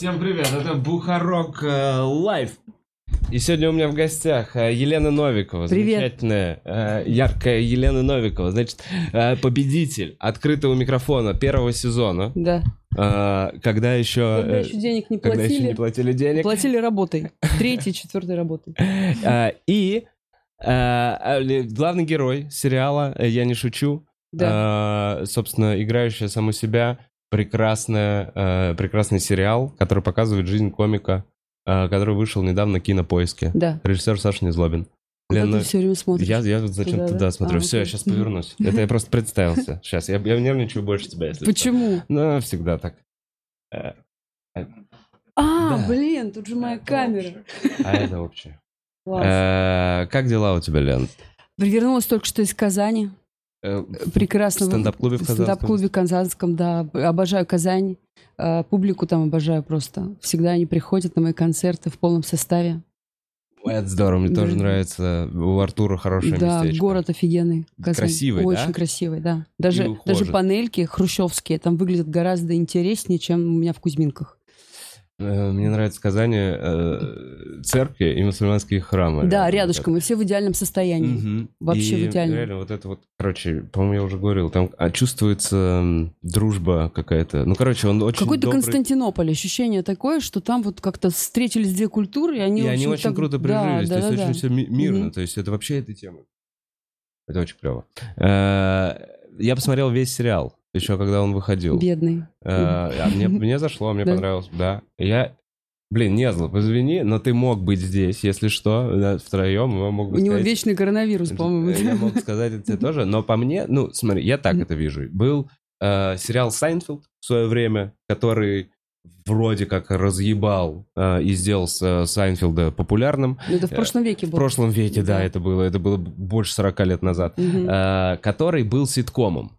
Всем привет, это Бухарок э, Лайв. И сегодня у меня в гостях э, Елена Новикова. Привет. Замечательная, э, яркая Елена Новикова. Значит, победитель открытого микрофона первого сезона. Да. когда еще... Когда еще денег не когда еще платили. не платили денег. Платили работой. Третьей, четвертой работой. И главный герой сериала «Я не шучу», Да. собственно, играющая саму себя, прекрасная, э, прекрасный сериал, который показывает жизнь комика, э, который вышел недавно на Кинопоиске. Да. Режиссер Саша Незлобин. Куда Лена, ты все время смотришь? я, я зачем Туда, туда, да? смотрю. А, Все, я окей. сейчас повернусь. Это я просто представился. Сейчас, я, я нервничаю больше тебя, если что. Почему? Ну, всегда так. Э, А, Да. блин, тут же моя камера. А это общее. Класс. Э, Как дела у тебя, Лен? Вернулась только что из Казани. Э, Прекрасно. В стендап-клубе в В Казанском? стендап-клубе Казанском, да. Обожаю Казань. А, Публику там обожаю просто. Всегда они приходят на мои концерты в полном составе. Это здорово, мне Да. тоже нравится. У Артура хорошее да, местечко. город офигенный. Казань. Красивый, Очень да? красивый, да. Даже, даже панельки хрущевские там выглядят гораздо интереснее, чем у меня в Кузьминках. Э, Мне нравится в Казани э, церкви и мусульманские храмы. Да, рядышком, и все в идеальном состоянии. Мгм. Вообще И в идеальном. Реально, вот это вот, короче, по-моему, я уже говорил, там а, чувствуется дружба какая-то. Ну, короче, он очень Какой-то добрый. Константинополь. Ощущение такое, что там вот как-то встретились две культуры, и они, И они очень так- круто Да, прижились. да, то есть да, очень да. все мирно. Мгм. То есть это вообще эта тема. Это очень клево. Э, Я посмотрел весь сериал, еще когда он выходил. Бедный. Э, а мне, мне зашло, мне понравилось, да. Я, блин, не зло, извини, но ты мог быть здесь, если что, да, втроем, мы мог бы У него сказать- вечный коронавирус, Э, по-моему. Я мог сказать это тебе тоже, но по мне, ну, смотри, я так это вижу. Был э, сериал «Сайнфилд» в свое время, который вроде как разъебал э, и сделал с- Сайнфилда популярным. Ну, Это в прошлом веке В было. прошлом веке, да, это было, это было больше 40 лет назад. Мгм. Э, который был ситкомом.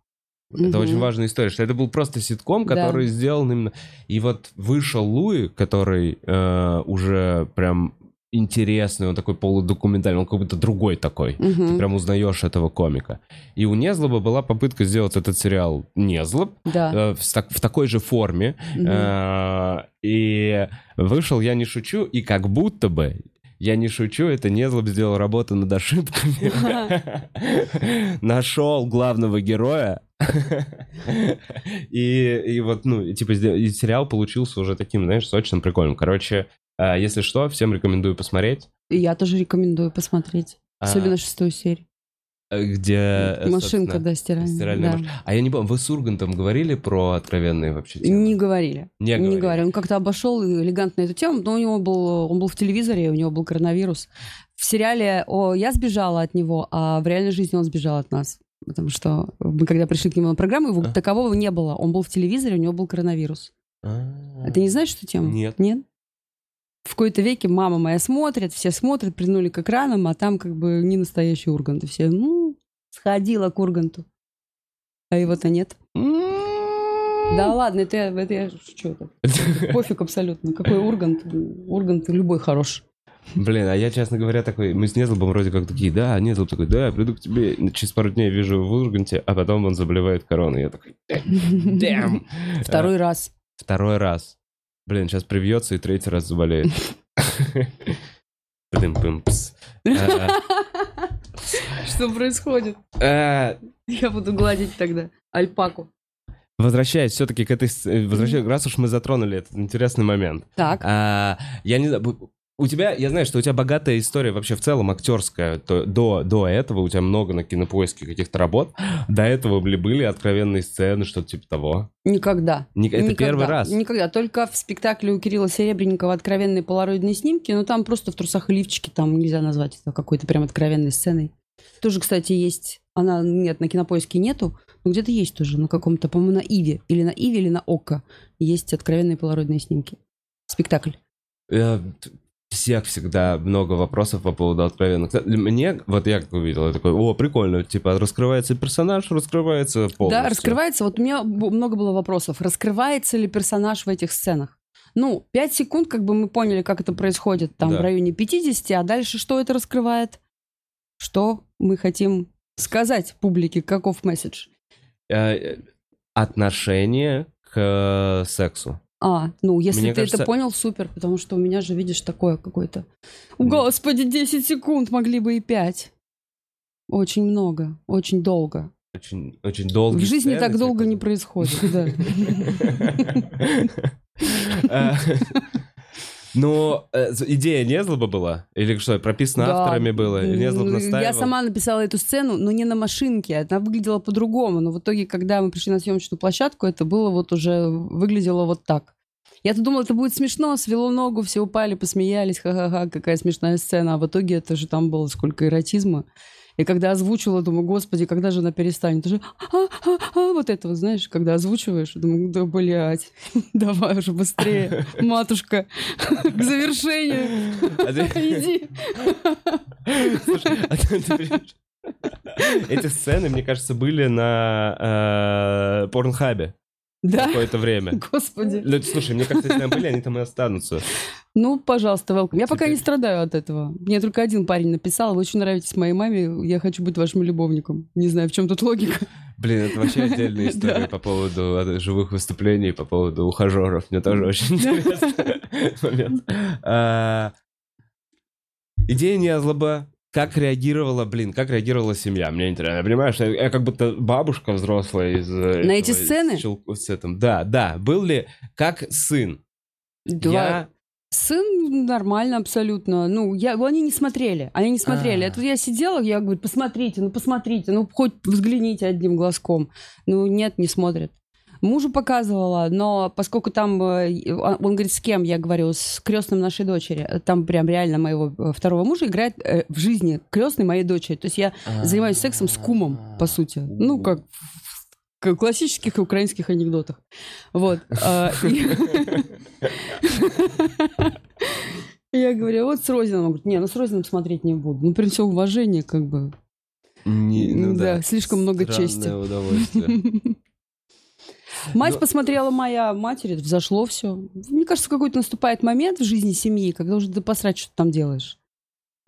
Это Мгм. очень важная история, что это был просто ситком, Да. который сделан именно... И вот вышел Луи, который э, уже прям интересный, он такой полудокументальный, он как будто другой такой. Мгм. Ты прям узнаешь этого комика. И у Незлоба была попытка сделать этот сериал Незлоб Да. э, в, так- в такой же форме. Мгм. Э, и вышел «Я не шучу», и как будто бы я не шучу, это Незлоб сделал работу над ошибками. Нашел главного героя. И, и вот, ну, типа, и сериал получился уже таким, знаешь, сочным, прикольным. Короче, э, если что, всем рекомендую посмотреть. Я тоже рекомендую посмотреть. А, Особенно шестую серию. Где... э, Машинка, да, стиральная. стиральная да. маш- А я не помню, вы с Ургантом говорили про откровенные вообще темы? Не говорили. Не Не говорили. говорили. Он как-то обошел элегантно эту тему, но у него был, он был в телевизоре, у него был коронавирус. В сериале о, я сбежала от него, а в реальной жизни он сбежал от нас. Потому что мы когда пришли к нему на программу, его А. такового не было. Он был в телевизоре, у него был коронавирус. А, А ты не знаешь эту тему? Нет. Нет? В какой-то веке мама моя смотрит, все смотрят, прильнули к экранам, а там как бы не настоящий Ургант. И все, ну, сходила к Урганту. А его-то нет. Да ладно, это, я- это я шучу. Это Пофиг абсолютно. Какой Ургант? Ургант любой хорош. Блин, а я, честно говоря, такой, мы с Незлобом вроде как такие, да, Незлоб такой, да, я приду к тебе, через пару дней вижу в Урганте, а потом он заболевает короной. Я такой, дэм. Второй раз. Второй раз. Блин, сейчас привьется и третий раз заболеет. Блин, пым, пс. Э, Что происходит? э, Я буду гладить тогда альпаку. Возвращаясь все-таки к этой... э, Возвращаясь, раз уж мы затронули этот интересный момент. Так. А, я не знаю, у тебя, я знаю, что у тебя богатая история вообще в целом актерская. То- до, до этого у тебя много на кинопоиске каких-то работ. До этого ли были откровенные сцены, что-то типа того? Никогда. Ни- это Никогда. первый раз. Никогда. Только в спектакле у Кирилла Серебренникова откровенные полароидные снимки, но там просто в трусах и лифчике, там нельзя назвать это какой-то прям откровенной сценой. Тоже, кстати, есть. Она, нет, на кинопоиске нету, но где-то есть тоже, на каком-то, по-моему, на Иве. Или на Иве, или на Ока. Есть откровенные полароидные снимки. Спектакль. Всех всегда много вопросов по поводу откровенных. Мне, вот я как увидел, я такой, о, прикольно, типа раскрывается персонаж, раскрывается полностью. Да, раскрывается. Вот у меня много было вопросов. Раскрывается ли персонаж в этих сценах? Ну, 5 секунд, как бы мы поняли, как это происходит там Да. в районе 50, а дальше что это раскрывает? Что мы хотим сказать публике? Каков месседж? Э, э, Отношение к э, сексу. А, ну, если Мне ты кажется- это понял, супер, потому что у меня же, видишь, такое какое-то... Господи, 10 секунд, могли бы и 5. Очень много, очень долго. Очень, очень долгий В жизни так долго не происходит, да. Но э, идея не злоба была? Или что, прописано Да. авторами было? Или не злоб Ну, настаивал? Я сама написала эту сцену, но не на машинке. Она выглядела по-другому. Но в итоге, когда мы пришли на съемочную площадку, это было вот уже выглядело вот так. Я-то думала, это будет смешно, свело ногу, все упали, посмеялись, ха-ха-ха, какая смешная сцена. А в итоге это же там было сколько эротизма. И когда озвучила, думаю, господи, когда же она перестанет? Уже а-а-а, вот это вот, знаешь, когда озвучиваешь, думаю, да, блядь, давай уже быстрее, матушка, к завершению. А Иди. А Эти сцены, мне кажется, были на э, Порнхабе Да, какое-то время. господи. Ну, Слушай, мне кажется, если там были, они там и останутся. Ну, пожалуйста, welcome. Я пока Теперь- не страдаю от этого. Мне только один парень написал, вы очень нравитесь моей маме, я хочу быть вашим любовником. Не знаю, в чем тут логика. Блин, это вообще отдельная история Да. по поводу э, живых выступлений, по поводу ухажеров. Мне тоже очень интересный момент. А, Идея не злоба. Как реагировала, блин, как реагировала семья? Мне интересно. Я понимаю, что я как будто бабушка взрослая из... э, На эти этого, из сцены? Челку- с этим. Да, да. Был ли как сын? Два- Я... Сын нормально абсолютно. Ну, я, они не смотрели. Они не смотрели. А. Это я сидела, я говорю, посмотрите, ну посмотрите, ну хоть взгляните одним глазком. Ну, нет, не смотрят. Мужу показывала, но поскольку там, э, он говорит, с кем, я говорю, с крестным нашей дочери. Там прям реально моего э, второго мужа играет э, в жизни крестный моей дочери. То есть я занимаюсь сексом с кумом, по сути. Ну, как в классических украинских анекдотах. Вот. А, Я говорю, вот с Розином. Он говорит, не, ну с Розином смотреть не буду. Ну, при всем уважении, как бы. Не- ну Да, слишком много чести. удовольствие. Мать Но- посмотрела моя матери, взошло все. Мне кажется, какой-то наступает момент в жизни семьи, когда уже ты посрать, что ты там делаешь.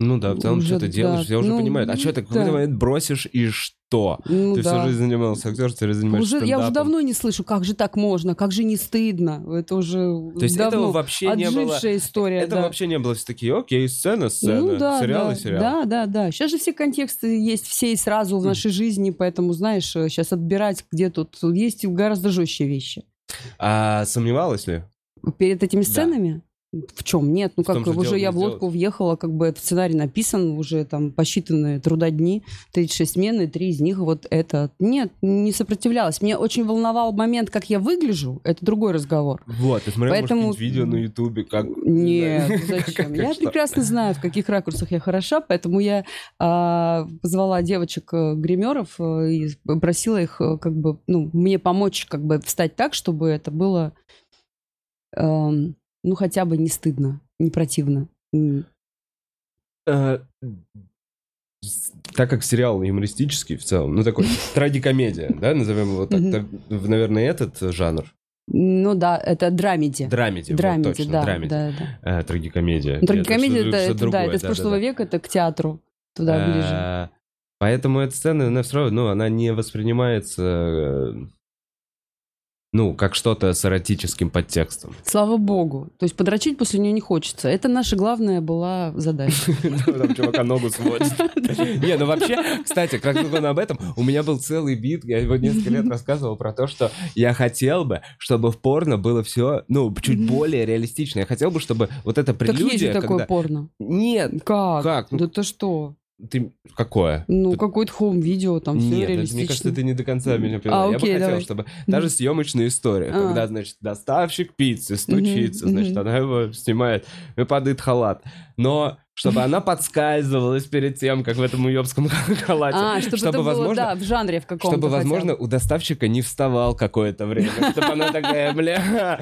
Ну да, в целом, Уже, что ты делаешь, да. все уже Ну, понимают. А что ты в какой-то момент бросишь и что? Ну Ты да. всю жизнь занимался актерством, теперь занимаешься Уже, я уже стендапом. давно не слышу, как же так можно, как же не стыдно. Это уже То есть давно этого вообще не было... история. Это да. вообще не было все такие, окей, сцена, сцена, Ну да, сериал да, и сериал. Да, да, да. Сейчас же все контексты есть все и сразу в нашей жизни, поэтому, знаешь, сейчас отбирать, где тут есть гораздо жестче вещи. А сомневалась ли? Перед этими Да. В чем? Нет, ну В как же уже дело я в лодку въехала, как бы этот сценарий написан, уже там посчитанные трудодни, 36 смен, и три из них вот это. Нет, не сопротивлялась. Мне очень волновал момент, как я выгляжу, это другой разговор. Вот, ты смотрел, Поэтому- может, видео на ютубе, как... Нет, Как- зачем? как Я что? прекрасно знаю, в каких ракурсах я хороша, поэтому я а, позвала девочек э, э, и просила их э, как бы ну мне помочь как бы встать так, чтобы это было эм, ну хотя бы не стыдно, не противно. Э, с- Так как сериал юмористический в целом, ну такой трагикомедия, да, назовем его так, наверное, этот жанр. Ну да, это драмеди. Драмеди, вот, Драмеди, точно, да, драмеди. да, да. Э, Трагикомедия. Ну, Трагикомедия Это это, это, другое, да, это из да, прошлого да, века, это к театру туда ближе. Э, Поэтому эта сцена, она все равно, ну, она не воспринимается, э, ну, как что-то с эротическим подтекстом. Слава богу. То есть подрочить после нее не хочется. Это наша главная была задача. Там чувака ногу сводит. Не, ну вообще, кстати, как только об этом, у меня был целый бит, я его несколько лет рассказывал про то, что я хотел бы, чтобы в порно было все, ну, чуть более реалистично. Я хотел бы, чтобы вот эта Так есть же прелюдия, такое порно. Нет, Как? Как? Ну, Да ты что? Ты... Какое? Ну, Ты- какое-то хоум-видео, там все Нет, это, мне кажется, ты не до конца меня поняла. А, я бы окей, хотел, чтобы даже съемочная история, А. когда, значит, доставщик пиццы стучится, значит, она его снимает, и падает халат. Но чтобы она подскальзывалась перед тем, как в этом уебском халате. А, чтобы, это было, возможно, да, в жанре в каком-то чтобы, хотя бы. возможно, у доставщика не вставал какое-то время. Чтобы она такая, бля...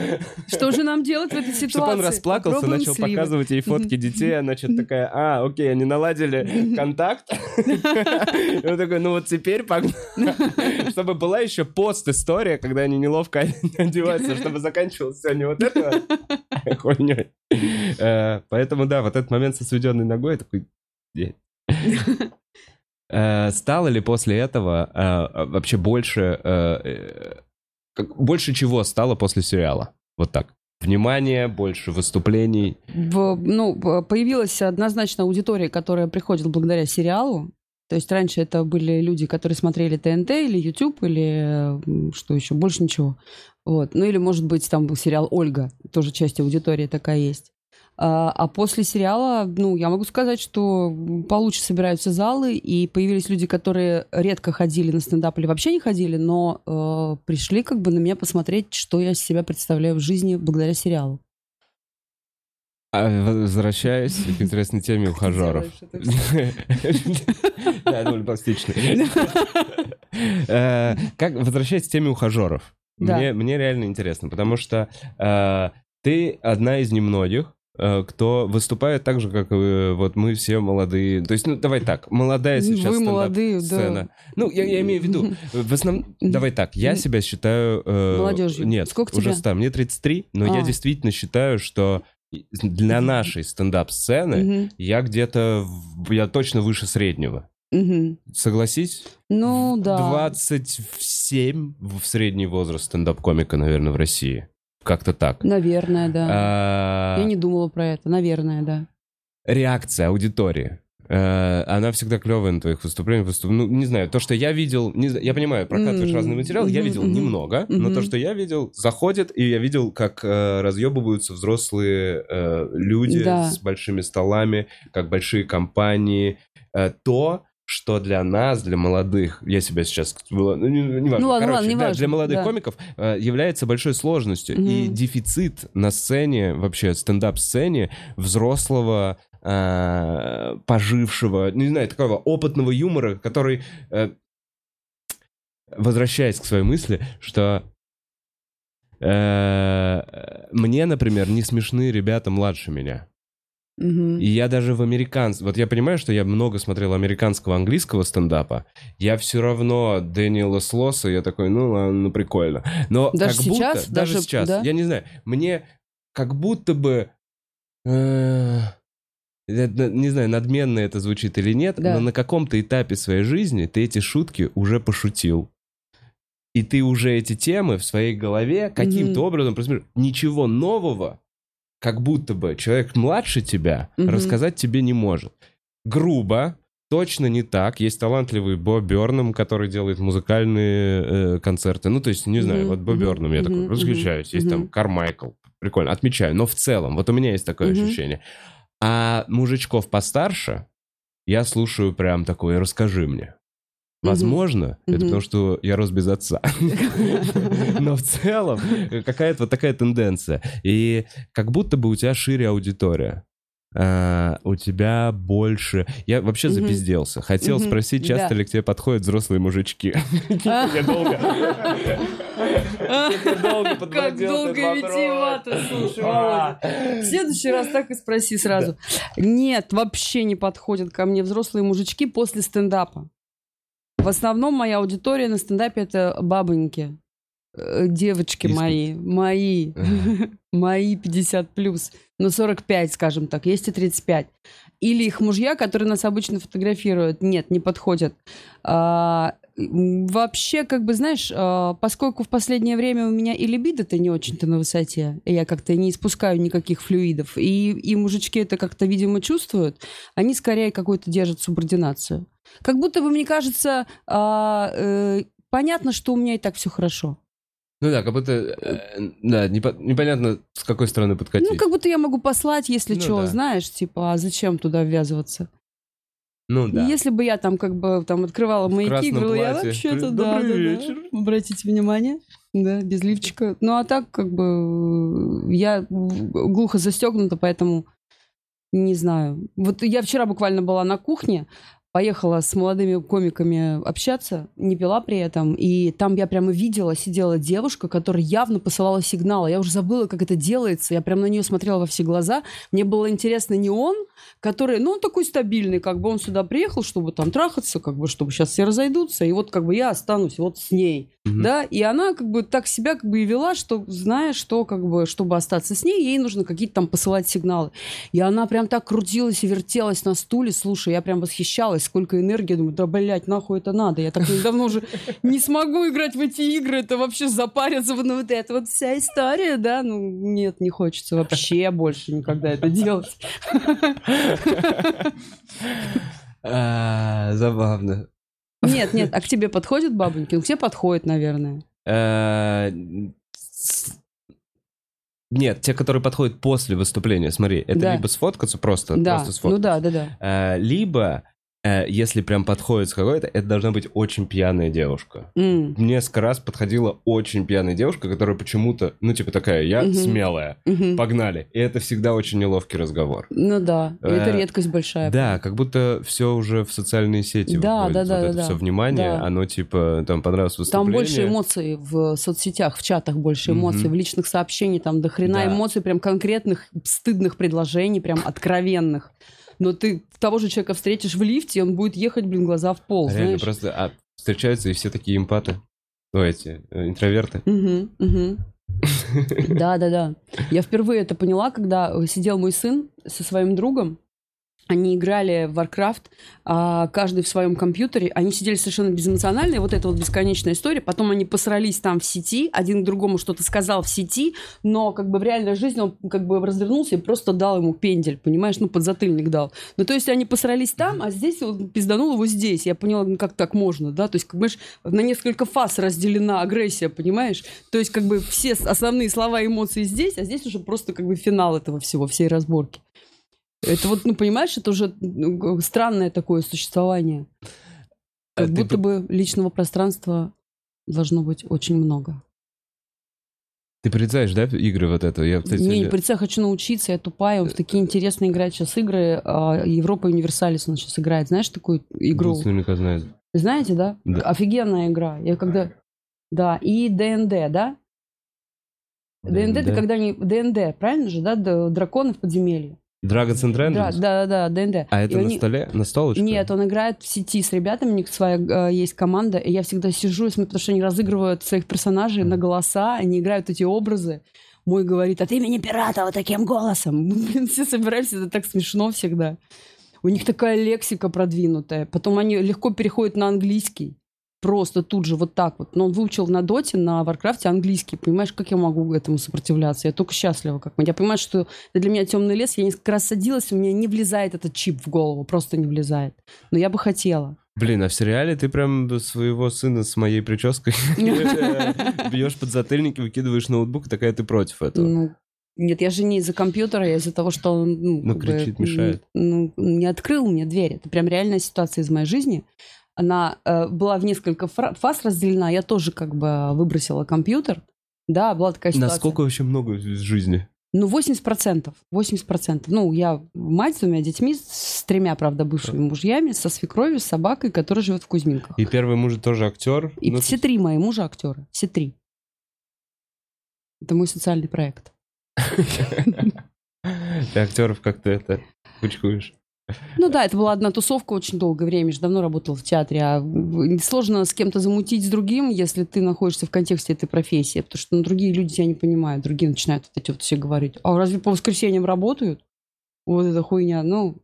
Что же нам делать в этой ситуации? Чтобы он расплакался, Попробуем начал сливы. показывать ей фотки детей, она что-то такая, а, окей, они наладили контакт. И он такой, ну вот теперь погнали. Чтобы была еще пост-история, когда они неловко одеваются, чтобы заканчивалось все не вот это хуйней. Э, Поэтому, да, вот этот момент со сведенной ногой, такой... Э, Стало ли после этого э, вообще больше... Больше чего стало после сериала? Вот так. внимания, больше выступлений. В- ну, появилась однозначно аудитория, которая приходит благодаря сериалу. То есть раньше это были люди, которые смотрели ТНТ или YouTube, или что еще, больше ничего. Вот. Ну или, может быть, там был сериал «Ольга», тоже часть аудитории такая есть. А, а после сериала, ну, я могу сказать, что получше собираются залы, и появились люди, которые редко ходили на стендап или вообще не ходили, но э, пришли как бы на меня посмотреть, что я из себя представляю в жизни благодаря сериалу. А возвращаясь к интересной теме ухажеров. Да, довольно пластичный. Э, Как возвращаясь к теме ухажеров. Да. Мне реально интересно, потому что э, ты одна из немногих, э, кто выступает так же, как вот мы все молодые. То есть, ну, давай так, молодая сейчас Вы молодые, да. стендап-сцена. Ну, я, я имею в виду, в основном, давай так, я себя считаю... э, Молодежью. Нет, Сколько уже тебе? ста, мне 33, но я А. действительно считаю, что для нашей стендап-сцены Мгм, я где-то, я точно выше среднего. мгм. Согласись? Ну, да. 27 в средний возраст стендап-комика, наверное, в России. Как-то так. Наверное, да. А, Я не думала про это. Наверное, да. Реакция аудитории. Э, Она всегда клевая на твоих выступлениях. выступ- Ну, не знаю, то, что я видел, не я понимаю, прокатываешь М, разный материал, я видел мгм. немного, но Мгм. то, что я видел, заходит, и я видел, как э, разъебываются взрослые э, люди Да. с большими столами, как большие компании. Э, то, что для нас, для молодых, я себя сейчас, ну, не, не важно, Ну ладно, короче, ладно, не да, важно, для молодых да. комиков э, является большой сложностью. И Мгм. дефицит на сцене, вообще стендап-сцене взрослого, э, пожившего, не знаю, такого опытного юмора, который, э, возвращаясь к своей мысли, что э, мне, например, не смешны ребята младше меня. И я даже в американском... Вот я понимаю, что я много смотрел американского, английского стендапа. Я все равно Дэниела Слоса, я такой, ну ну прикольно. Но Даже как будто... сейчас? Даже, Даже- сейчас. да? Я не знаю. Мне как будто бы... э, не знаю, надменно это звучит или нет, Да. но на каком-то этапе своей жизни ты эти шутки уже пошутил. И ты уже эти темы в своей голове каким-то Мгм. образом... просто Ничего нового, как будто бы человек младше тебя, Мгм. рассказать тебе не может. Грубо, точно не так. Есть талантливый Бо Бёрнам, который делает музыкальные э, концерты. Ну, то есть, не знаю, Мгм, вот Бо Бёрнам, я такой мгм, восхищаюсь. Есть там мгм. Кармайкл. Прикольно, отмечаю. Но в целом, вот у меня есть такое Мгм. ощущение. А мужичков постарше я слушаю прям такое «расскажи мне». Возможно, это Мгм. потому что я рос без отца. Но в целом какая-то вот такая тенденция. И как будто бы у тебя шире аудитория. А, у тебя больше... Я вообще Мгм. запизделся. Хотел Мгм. спросить, часто Да. ли к тебе подходят взрослые мужички. Я долго... Как долго витиевато, слушай, А. Володя. В следующий раз так и спроси сразу. Нет, вообще не подходят ко мне взрослые мужички после стендапа. В основном моя аудитория на стендапе это бабоньки. Э, Девочки мои, мои, мои 50 плюс, ну 45, скажем так, есть и 35. Или их мужья, которые нас обычно фотографируют, нет, не подходят. А, вообще, как бы, знаешь, а, поскольку в последнее время у меня и либидо-то не очень-то на высоте, и я как-то не испускаю никаких флюидов, и, и мужички это как-то, видимо, чувствуют, они скорее какую-то держат субординацию. Как будто бы, мне кажется, а, э, понятно, что у меня и так все хорошо. Ну да, как будто... э, Да, непо- непонятно, с какой стороны подкатить. Ну, как будто я могу послать, если Ну что, да. знаешь, типа, а зачем туда ввязываться? Ну да. Если бы я там как бы там открывала В маяки, говорила, я платье. вообще-то, да, да, да. вечер. Обратите внимание, да, без лифчика. Ну, а так, как бы, я глухо застегнута, поэтому не знаю. Вот я вчера буквально была на кухне, поехала с молодыми комиками общаться, не пила при этом, и там я прямо видела, сидела девушка, которая явно посылала сигналы. Я уже забыла, как это делается, я прям на нее смотрела во все глаза. Мне было интересно не он, который, ну, он такой стабильный, как бы он сюда приехал, чтобы там трахаться, как бы, чтобы сейчас все разойдутся, и вот как бы я останусь вот с ней, Мгм. да, и она как бы так себя как бы и вела, что зная, что как бы, чтобы остаться с ней, ей нужно какие-то там посылать сигналы. И она прям так крутилась и вертелась на стуле, слушай, я прям восхищалась, набралось, сколько энергии. Думаю, да, блядь, нахуй это надо. Я так давно уже не смогу играть в эти игры. Это вообще запариться. Ну, вот это вот вся история, да? Ну, нет, не хочется вообще больше никогда это делать. А, Забавно. Нет, нет, а к тебе подходят бабоньки? Ну, к тебе подходит, наверное. С- Нет, те, которые подходят после выступления, смотри, это Да. либо сфоткаться просто, Да, просто сфоткаться, ну да, да, да. Э, либо, э, если прям подходит с какой-то, это должна быть очень пьяная девушка. Мне несколько раз подходила очень пьяная девушка, которая почему-то, ну, типа такая, я Мгм. смелая, мгм. погнали. И это всегда очень неловкий разговор. Ну да, и это Э, редкость большая. Да, как будто все уже в социальные сети Да, выходит. да, да, вот да, это да. все внимание, Да. оно типа, там понравилось Там выступление. больше эмоций в соцсетях, в чатах больше эмоций, Мгм. в личных сообщениях, там до хрена Да. эмоций, прям конкретных, стыдных предложений, прям откровенных. Но ты того же человека встретишь в лифте, и он будет ехать, блин, глаза в пол, Реально, знаешь. просто а, встречаются и все такие эмпаты. Ну, эти, э, интроверты. Мгм, мгм. Да, да, да. Я впервые это поняла, когда сидел мой сын со своим другом. Они играли в Warcraft, а, каждый в своем компьютере. Они сидели совершенно безэмоционально, и вот эта вот бесконечная история. Потом они посрались там в сети, один другому что-то сказал в сети, но как бы в реальной жизни он как бы развернулся и просто дал ему пендель, понимаешь, ну подзатыльник дал. Ну то есть они посрались там, а здесь он пизданул его здесь. Я поняла, ну как так можно, да? То есть, как бы, на несколько фаз разделена агрессия, понимаешь? То есть как бы все основные слова и эмоции здесь, а здесь уже просто как бы финал этого всего, всей разборки. Это вот, ну, понимаешь, это уже ну, странное такое существование. А Как ты будто п- бы личного пространства должно быть очень много. Ты порицаешь, да, игры вот это? Я, кстати, Не, не прицел, хочу научиться, я тупая. Он в такие интересные играет сейчас игры. а, Европа Универсалис он сейчас играет. Знаешь такую игру? Наверняка знает. Знаете, да? Да. Офигенная игра. Я когда... Да, и ДНД, да? DnD, это Да. когда они... DnD, правильно же, да? Драконы в подземелье. Dragons and Да, Dungeons? да, да, да, ДНД. А И это на они- столе? На столочке? Нет, он играет в сети с ребятами, у них своя э, есть команда, и я всегда сижу и смотрю, потому что они разыгрывают своих персонажей на голоса, они играют эти образы. Мой говорит, от имени пирата вот таким голосом. Мы, блин, все собираемся, это так смешно всегда. У них такая лексика продвинутая. Потом они легко переходят на английский. Просто тут же вот так вот. Но он выучил на доте, на Варкрафте английский. Понимаешь, как я могу этому сопротивляться? Я только счастлива. Как я понимаю, что это для меня темный лес. Я несколько раз садилась, у меня не влезает этот чип в голову. Просто не влезает. Но я бы хотела. Блин, а в сериале ты прям своего сына с моей прической бьешь подзатыльники, выкидываешь ноутбук, такая ты против этого. Ну, нет, я же не из-за компьютера, я из-за того, что он ну, Ну, как бы, кричит, мешает. Ну, не открыл мне дверь. Это прям реальная ситуация из моей жизни. Она э, была в несколько фаз разделена. Я тоже как бы выбросила компьютер. Да, была такая ситуация. Насколько вообще много в жизни? Ну, 80%. 80%. Ну, я мать с двумя детьми, с тремя, правда, бывшими мужьями, со свекровью, с собакой, которая живет в Кузьминках. И первый муж тоже актер. И Ну, все три мои мужа актеры. Все три. Это мой социальный проект. Ты актеров как-то это кучкуешь. Ну да, это была одна тусовка очень долгое время. Я же давно работала в театре. А сложно с кем-то замутить с другим, если ты находишься в контексте этой профессии. Потому что ну, другие люди тебя не понимают. Другие начинают вот эти вот все говорить. А разве по воскресеньям работают? Вот эта хуйня. Ну,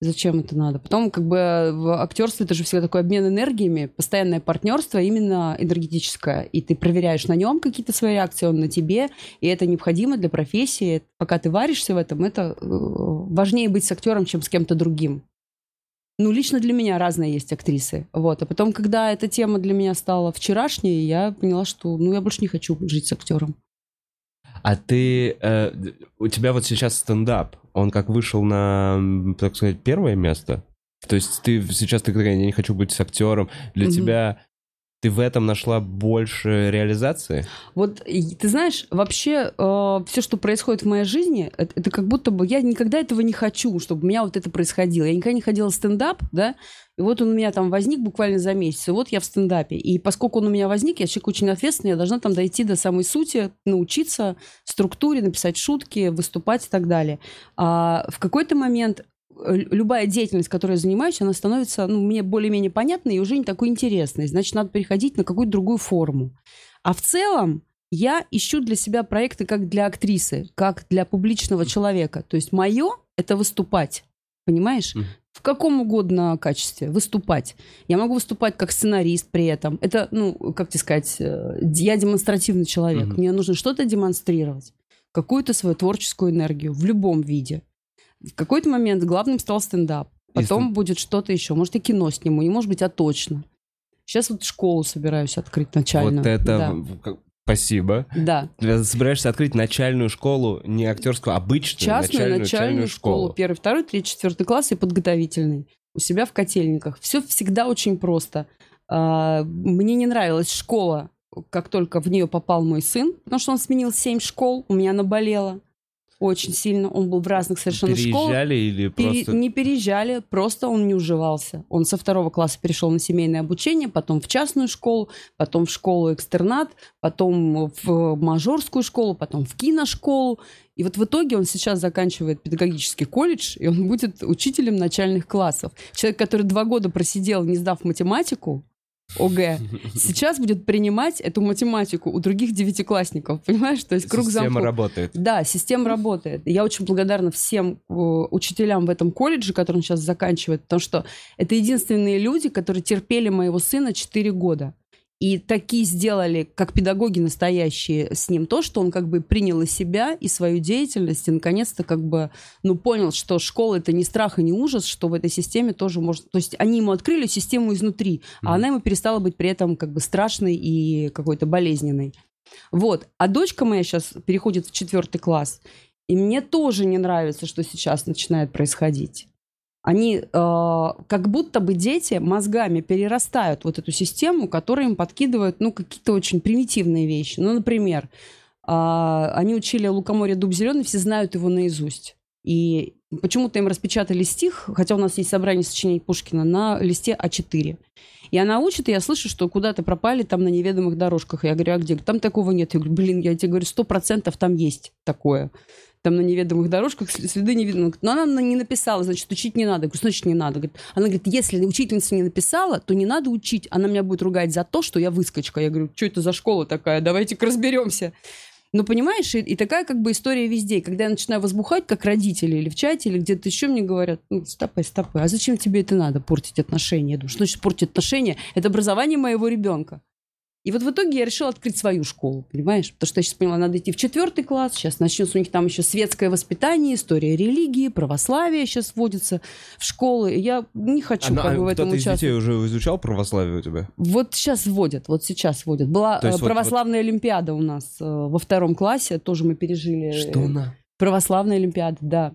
зачем это надо? Потом, как бы, в актерстве это же всегда такой обмен энергиями, постоянное партнерство именно энергетическое. И ты проверяешь на нем какие-то свои реакции, он на тебе. И это необходимо для профессии. Пока ты варишься в этом, это э, важнее быть с актером, чем с кем-то другим. Ну, лично для меня разные есть актрисы. Вот. А потом, когда эта тема для меня стала вчерашней, я поняла, что ну, я больше не хочу жить с актером. А ты... э, у тебя вот сейчас стендап, он как вышел на, так сказать, первое место? То есть ты сейчас ты такая, я не хочу быть с актером. Для Мгм. тебя... Ты в этом нашла больше реализации? Вот ты знаешь, вообще все, что происходит в моей жизни, это, это как будто бы я никогда этого не хочу, чтобы у меня вот это происходило. Я никогда не ходила в стендап, да, и вот он у меня там возник буквально за месяц, и вот я в стендапе. И поскольку он у меня возник, я человек очень ответственный, я должна там дойти до самой сути, научиться структуре, написать шутки, выступать и так далее. А в какой-то момент э, любая деятельность, которой я занимаюсь, она становится ну, мне более-менее понятной и уже не такой интересной. Значит, надо переходить на какую-то другую форму. А в целом я ищу для себя проекты как для актрисы, как для публичного человека. То есть мое — это выступать. Понимаешь? В каком угодно качестве выступать. Я могу выступать как сценарист при этом. Это, ну, как тебе сказать, э, я демонстративный человек. Мне нужно что-то демонстрировать, какую-то свою творческую энергию в любом виде. В какой-то момент главным стал стендап. Потом стен- будет что-то еще. Может, и кино сниму, не может быть, а точно. Сейчас вот школу собираюсь открыть начальную. Вот это... Да. Спасибо. Да. Ты собираешься открыть начальную школу, не актерскую, а обычную частную начальную, начальную, школу. Первый, второй, третий, четвертый класс и подготовительный. У себя в котельниках. Все всегда очень просто. А, Мне не нравилась школа, как только в нее попал мой сын, потому что он сменил семь школ, у меня наболело очень сильно. Он был в разных совершенно школах. Переезжали или Пере- просто... Не переезжали, просто он не уживался. Он со второго класса перешел на семейное обучение, потом в частную школу, потом в школу-экстернат, потом в мажорскую школу, потом в киношколу. И вот в итоге он сейчас заканчивает педагогический колледж, и он будет учителем начальных классов. Человек, который два года просидел, не сдав математику, ОГЭ, сейчас будет принимать эту математику у других девятиклассников, понимаешь? То есть круг Система замкнут. работает. Да, система работает. И Я очень благодарна всем э, учителям в этом колледже, который он сейчас заканчивает, потому что это единственные люди, которые терпели моего сына 4 года. И такие сделали, как педагоги настоящие, с ним то, что он как бы принял и себя, и свою деятельность, и наконец-то как бы, ну, понял, что школа — это не страх и не ужас, что в этой системе тоже можно... То есть они ему открыли систему изнутри, а Мгм. она ему перестала быть при этом как бы страшной и какой-то болезненной. Вот. А дочка моя сейчас переходит в четвертый класс, и мне тоже не нравится, что сейчас начинает происходить. Они э, как будто бы дети мозгами перерастают вот эту систему, которая им подкидывают, ну, какие-то очень примитивные вещи. Ну, например, а, они учили «Лукоморье дуб зеленый», все знают его наизусть. И почему-то им распечатали стих, хотя у нас есть собрание сочинений Пушкина, на листе А4. И она учит, и я слышу, что куда-то пропали там на неведомых дорожках. Я говорю, а где? Там такого нет. Я говорю, блин, я тебе говорю, сто процентов там есть такое. Там на неведомых дорожках следы не видно. Но она на- не написала, значит, учить не надо. Я говорю, значит, не надо. Она говорит, если учительница не написала, то не надо учить. Она меня будет ругать за то, что я выскочка. Я говорю, что это за школа такая? Давайте-ка разберемся. Ну, понимаешь, и, и такая как бы история везде. Когда я начинаю возбухать, как родители или в чате, или где-то еще мне говорят, ну, стопай, стопай, а зачем тебе это надо, портить отношения? Я думаю, что значит портить отношения? Это образование моего ребенка. И вот в итоге я решила открыть свою школу, понимаешь? Потому что я сейчас поняла, надо идти в четвертый класс, сейчас начнется у них там еще светское воспитание, история религии, православие сейчас вводится в школы. Я не хочу А, как а бы в этом кто-то из участвовать. детей уже изучал православие у тебя? Вот сейчас вводят, вот сейчас вводят. Была э, вот- православная олимпиада у нас э, во втором классе, тоже мы пережили. э, на? Православная олимпиада, да.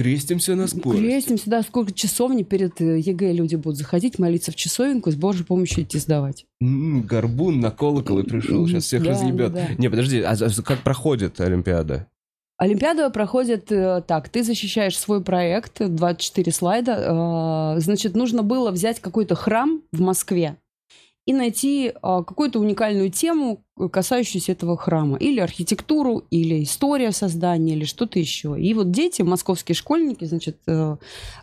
Крестимся на скорость. Крестимся, да, сколько часовни перед ЕГЭ люди будут заходить, молиться в часовенку, и с Божьей помощью идти сдавать. М, Горбун на колокол и пришел, сейчас всех Да, разъебет. да. Не, подожди, а как проходит Олимпиада? Олимпиада проходит э, так, ты защищаешь свой проект, 24 слайда, э, значит, нужно было взять какой-то храм в Москве и найти э, какую-то уникальную тему, э, касающуюся этого храма. Или архитектуру, или история создания, или что-то еще. И вот дети, московские школьники, значит, э,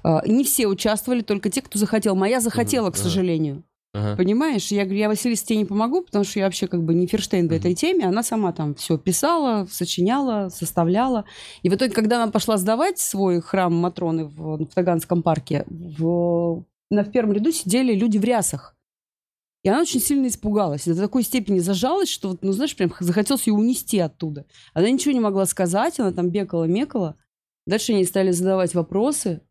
э, не все участвовали, только те, кто захотел. Моя захотела, к сожалению. Ага. Понимаешь, я говорю, я Василисе тебе не помогу, потому что я вообще как бы не Ферштейн в этой теме. Она сама там все писала, сочиняла, составляла. И в итоге, когда она пошла сдавать свой храм Матроны в, в Таганском парке, в- на в первом ряду сидели люди в рясах. И она очень сильно испугалась. До такой степени зажалась, что, вот, ну, знаешь, прям захотелось ее унести оттуда. Она ничего не могла сказать, она там бекала-мекала. Дальше они стали задавать вопросы.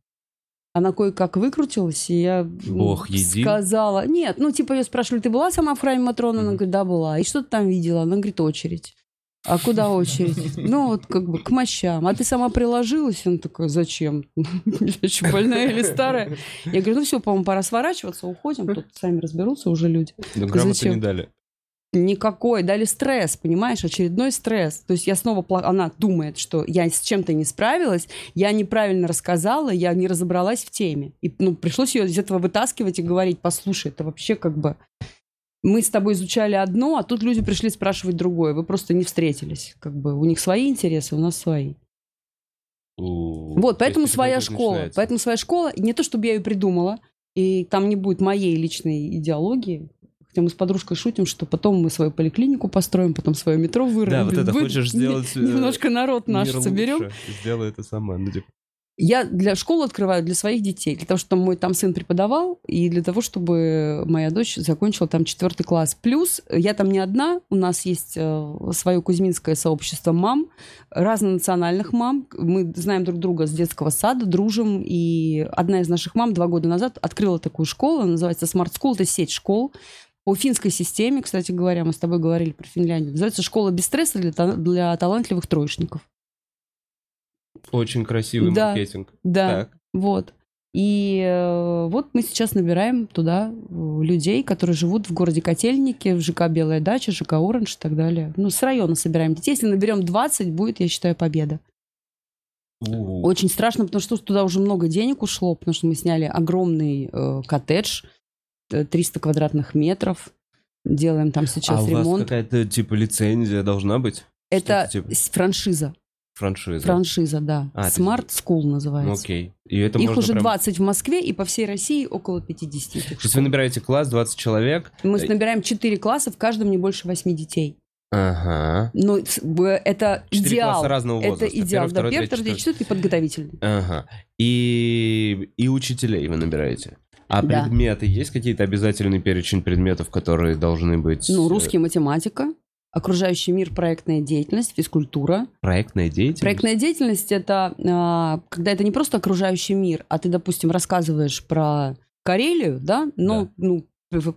Она кое-как выкрутилась, и я м, Бог сказала... Нет, ну, типа, ее спрашивали, ты была сама в храме Матрона? Она говорит, да, была. И что ты там видела? Она говорит, очередь. А куда очередь? Ну, вот как бы к мощам. А ты сама приложилась? Она такая, зачем? Я еще больная или старая? Я говорю, ну все, по-моему, пора сворачиваться, уходим. Тут сами разберутся уже люди. Ну, грамоты не дали. Никакой. Дали стресс, понимаешь? Очередной стресс. То есть я снова... Она думает, что я с чем-то не справилась, я неправильно рассказала, я не разобралась в теме. И ну, пришлось ее из этого вытаскивать и говорить, послушай, это вообще как бы... Мы с тобой изучали одно, а тут люди пришли спрашивать другое. Вы просто не встретились. Как бы у них свои интересы, у нас свои. У, Вот, поэтому своя школа. начинается. Поэтому своя школа, не то чтобы я ее придумала, и там не будет моей личной идеологии. Хотя мы с подружкой шутим, что потом мы свою поликлинику построим, потом свое метро вырвем. Да, вот это Вы- хочешь сделать, э, Немножко народ наш соберем. лучше, Сделай это сама. Ну, типа, Я для школы открываю для своих детей, для того, чтобы мой там сын преподавал, и для того, чтобы моя дочь закончила там четвертый класс. Плюс я там не одна, у нас есть э, свое кузьминское сообщество мам, разнонациональных мам. Мы знаем друг друга с детского сада, дружим, и одна из наших мам два года назад открыла такую школу, называется Smart School, это сеть школ, по финской системе, кстати говоря, мы с тобой говорили про Финляндию, называется «Школа без стресса для, для талантливых троечников». Очень красивый Да. маркетинг. Да, Так. вот. И э, вот мы сейчас набираем туда э, людей, которые живут в городе Котельники, в ЖК Белая дача, ЖК Оранж и так далее. Ну, с района собираем детей. Если наберем 20, будет, я считаю, победа. У. Очень страшно, потому что туда уже много денег ушло, потому что мы сняли огромный э, коттедж, э, 300 квадратных метров. Делаем там сейчас а у вас ремонт. какая-то типа лицензия должна быть? Это типа- франшиза. Франшиза. Франшиза, да. А, Smart School Ну, называется. окей. И это Их уже прям- 20 в Москве и по всей России около 50. этих То есть вы набираете класс, 20 человек. Мы Э, набираем 4 класса, в каждом не больше 8 детей. Ага. Б- это идеал. класса разного возраста. Это идеал. Первый, да, второй, первый, третий, второй, четвертый и подготовительный. Ага. И, и учителей вы набираете. А Да. предметы, есть какие-то обязательный перечень предметов, которые должны быть? Ну, э, русский, математика, окружающий мир, проектная деятельность, физкультура. Проектная деятельность? Проектная деятельность это а, когда это не просто окружающий мир, а ты, допустим, рассказываешь про Карелию, да, но Да. ну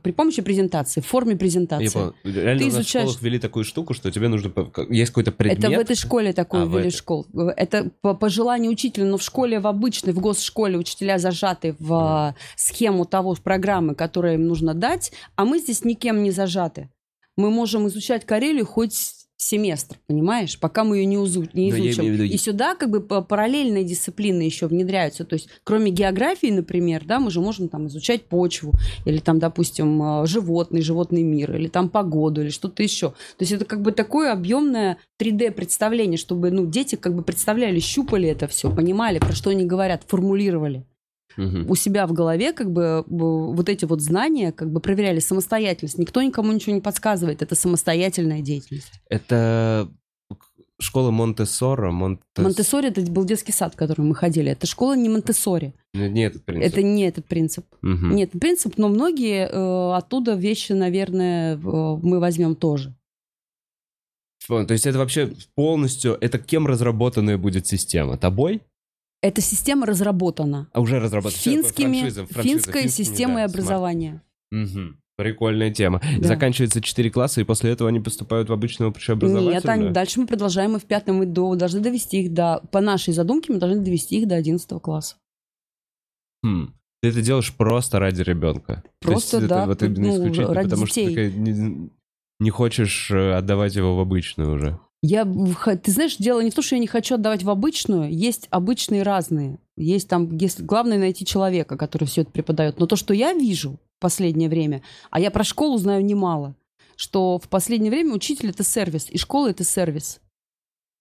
при помощи презентации, в форме презентации. Я понял. Реально Ты у нас в изучаешь- школах ввели такую штуку, что тебе нужно... Есть какой-то предмет? Это в этой школе такое А, ввели этой. школ. Это по, по желанию учителя, но в школе, в обычной, в госшколе учителя зажаты в а, схему того программы, которую им нужно дать, а мы здесь никем не зажаты. Мы можем изучать Карелию хоть семестр, понимаешь, пока мы ее не, узу- не изучим. в виду- И сюда как бы параллельные дисциплины еще внедряются. То есть кроме географии, например, да, мы же можем там изучать почву, или там, допустим, э, животный, животный мир, или там погоду, или что-то еще. То есть это как бы такое объемное 3D представление, чтобы ну, дети как бы представляли, щупали это все, понимали, про что они говорят, формулировали У себя в голове как бы вот эти вот знания как бы проверяли самостоятельность. Никто никому ничего не подсказывает. Это самостоятельная деятельность. Это школа Монте-Соро, Монте... Монтессори это был детский сад, в который мы ходили. Это школа не Монтессори. Не этот принцип. Это не этот принцип. Мгм. Не этот принцип, но многие э, оттуда вещи, наверное, в- мы возьмем тоже. То есть это вообще полностью... Это кем разработанная будет система? Тобой? Эта система разработана А уже разработана. Финскими, франшиза, франшиза, финской финскими, системой да, образования. Мгм. Прикольная тема. Да. Заканчивается 4 класса, и после этого они поступают в обычное общеобразовательное? Нет, они, дальше мы продолжаем, мы в пятом мы до, должны довести их до... По нашей задумке мы должны довести их до 11 класса. Хм. Ты это делаешь просто ради ребенка. Просто, То есть да, это вот именно ну, исключительно ради потому, детей. что ты не, не хочешь э, отдавать его в обычную уже. Я, ты знаешь, дело не в том, что я не хочу отдавать в обычную, есть обычные разные. Есть там, если, главное найти человека, который все это преподает. Но то, что я вижу в последнее время, а я про школу знаю немало, что в последнее время учитель это сервис, и школа это сервис.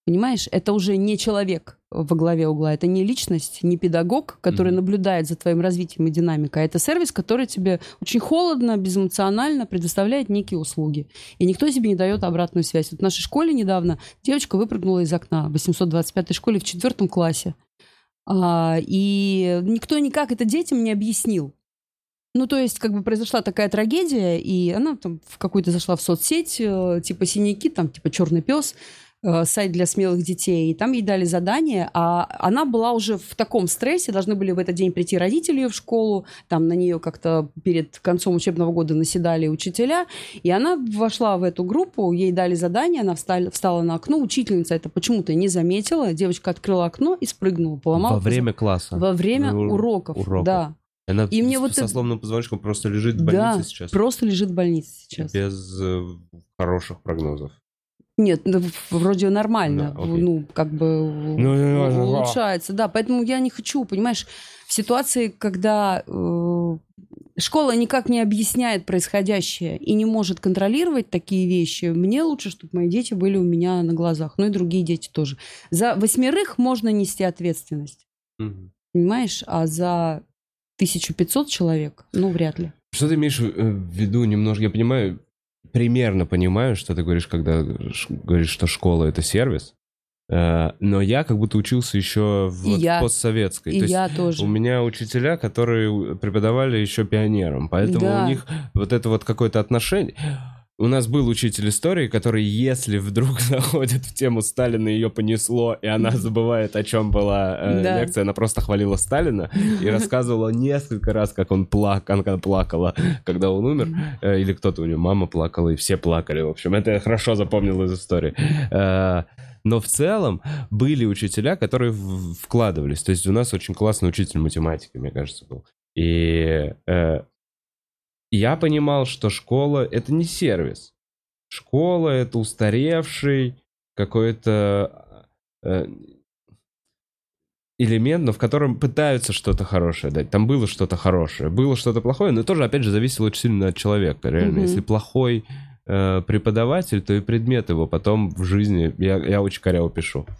Понимаешь, это уже не человек во главе угла, это не личность, не педагог, который Мгм. наблюдает за твоим развитием и динамикой, а это сервис, который тебе очень холодно, безэмоционально предоставляет некие услуги. И никто тебе не дает обратную связь. Вот в нашей школе недавно девочка выпрыгнула из окна в 825-й школе в четвертом классе. А, и никто никак это детям не объяснил. Ну, то есть, как бы произошла такая трагедия, и она там в какую-то зашла в соцсеть, э, типа синяки, там, типа черный пес, э, сайт для смелых детей, и там ей дали задание, а она была уже в таком стрессе, должны были в этот день прийти родители в школу, там на нее как-то перед концом учебного года наседали учителя, и она вошла в эту группу, ей дали задание, она встала, встала на окно, учительница это почему-то не заметила, девочка открыла окно и спрыгнула, поломала Во время класса. во время Ну, уроков, уроков. да. Она И мне вот со сломанным позвоночником просто лежит в Да, больнице сейчас. просто лежит в больнице сейчас. Без э, хороших прогнозов. Нет, ну, вроде нормально. Да, ну, как бы Ну, ну, ну, улучшается. Да, поэтому я не хочу, понимаешь, в ситуации, когда э, школа никак не объясняет происходящее и не может контролировать такие вещи, мне лучше, чтобы мои дети были у меня на глазах. Ну и другие дети тоже. За восьмерых можно нести ответственность, Мгм. понимаешь? А за 1500 человек, ну, вряд ли. Что ты имеешь э, в виду немножко? Я понимаю, примерно понимаю, что ты говоришь, когда говоришь, что школа это сервис. Э, но я как будто учился еще в И вот я. постсоветской. И То есть я тоже. у меня учителя, которые преподавали еще пионерам, поэтому Да. у них вот это вот какое-то отношение. У нас был учитель истории, который, если вдруг заходит в тему Сталина, ее понесло, и она забывает, о чем была э, Да. лекция, она просто хвалила Сталина и рассказывала несколько раз, как он плак, она плакала, когда он умер, э, или кто-то у нее, мама плакала, и все плакали, в общем, это я хорошо запомнил из истории. Э, Но в целом были учителя, которые вкладывались. То есть у нас очень классный учитель математики, мне кажется, был. И э, я понимал, что школа — это не сервис. Школа — это устаревший какой-то э, элемент, но в котором пытаются что-то хорошее дать. Там было что-то хорошее, было что-то плохое, но тоже, опять же, зависело очень сильно от человека. Реально, Мгм. если плохой э, преподаватель, то и предмет его потом в жизни... Я, я очень коряво пишу.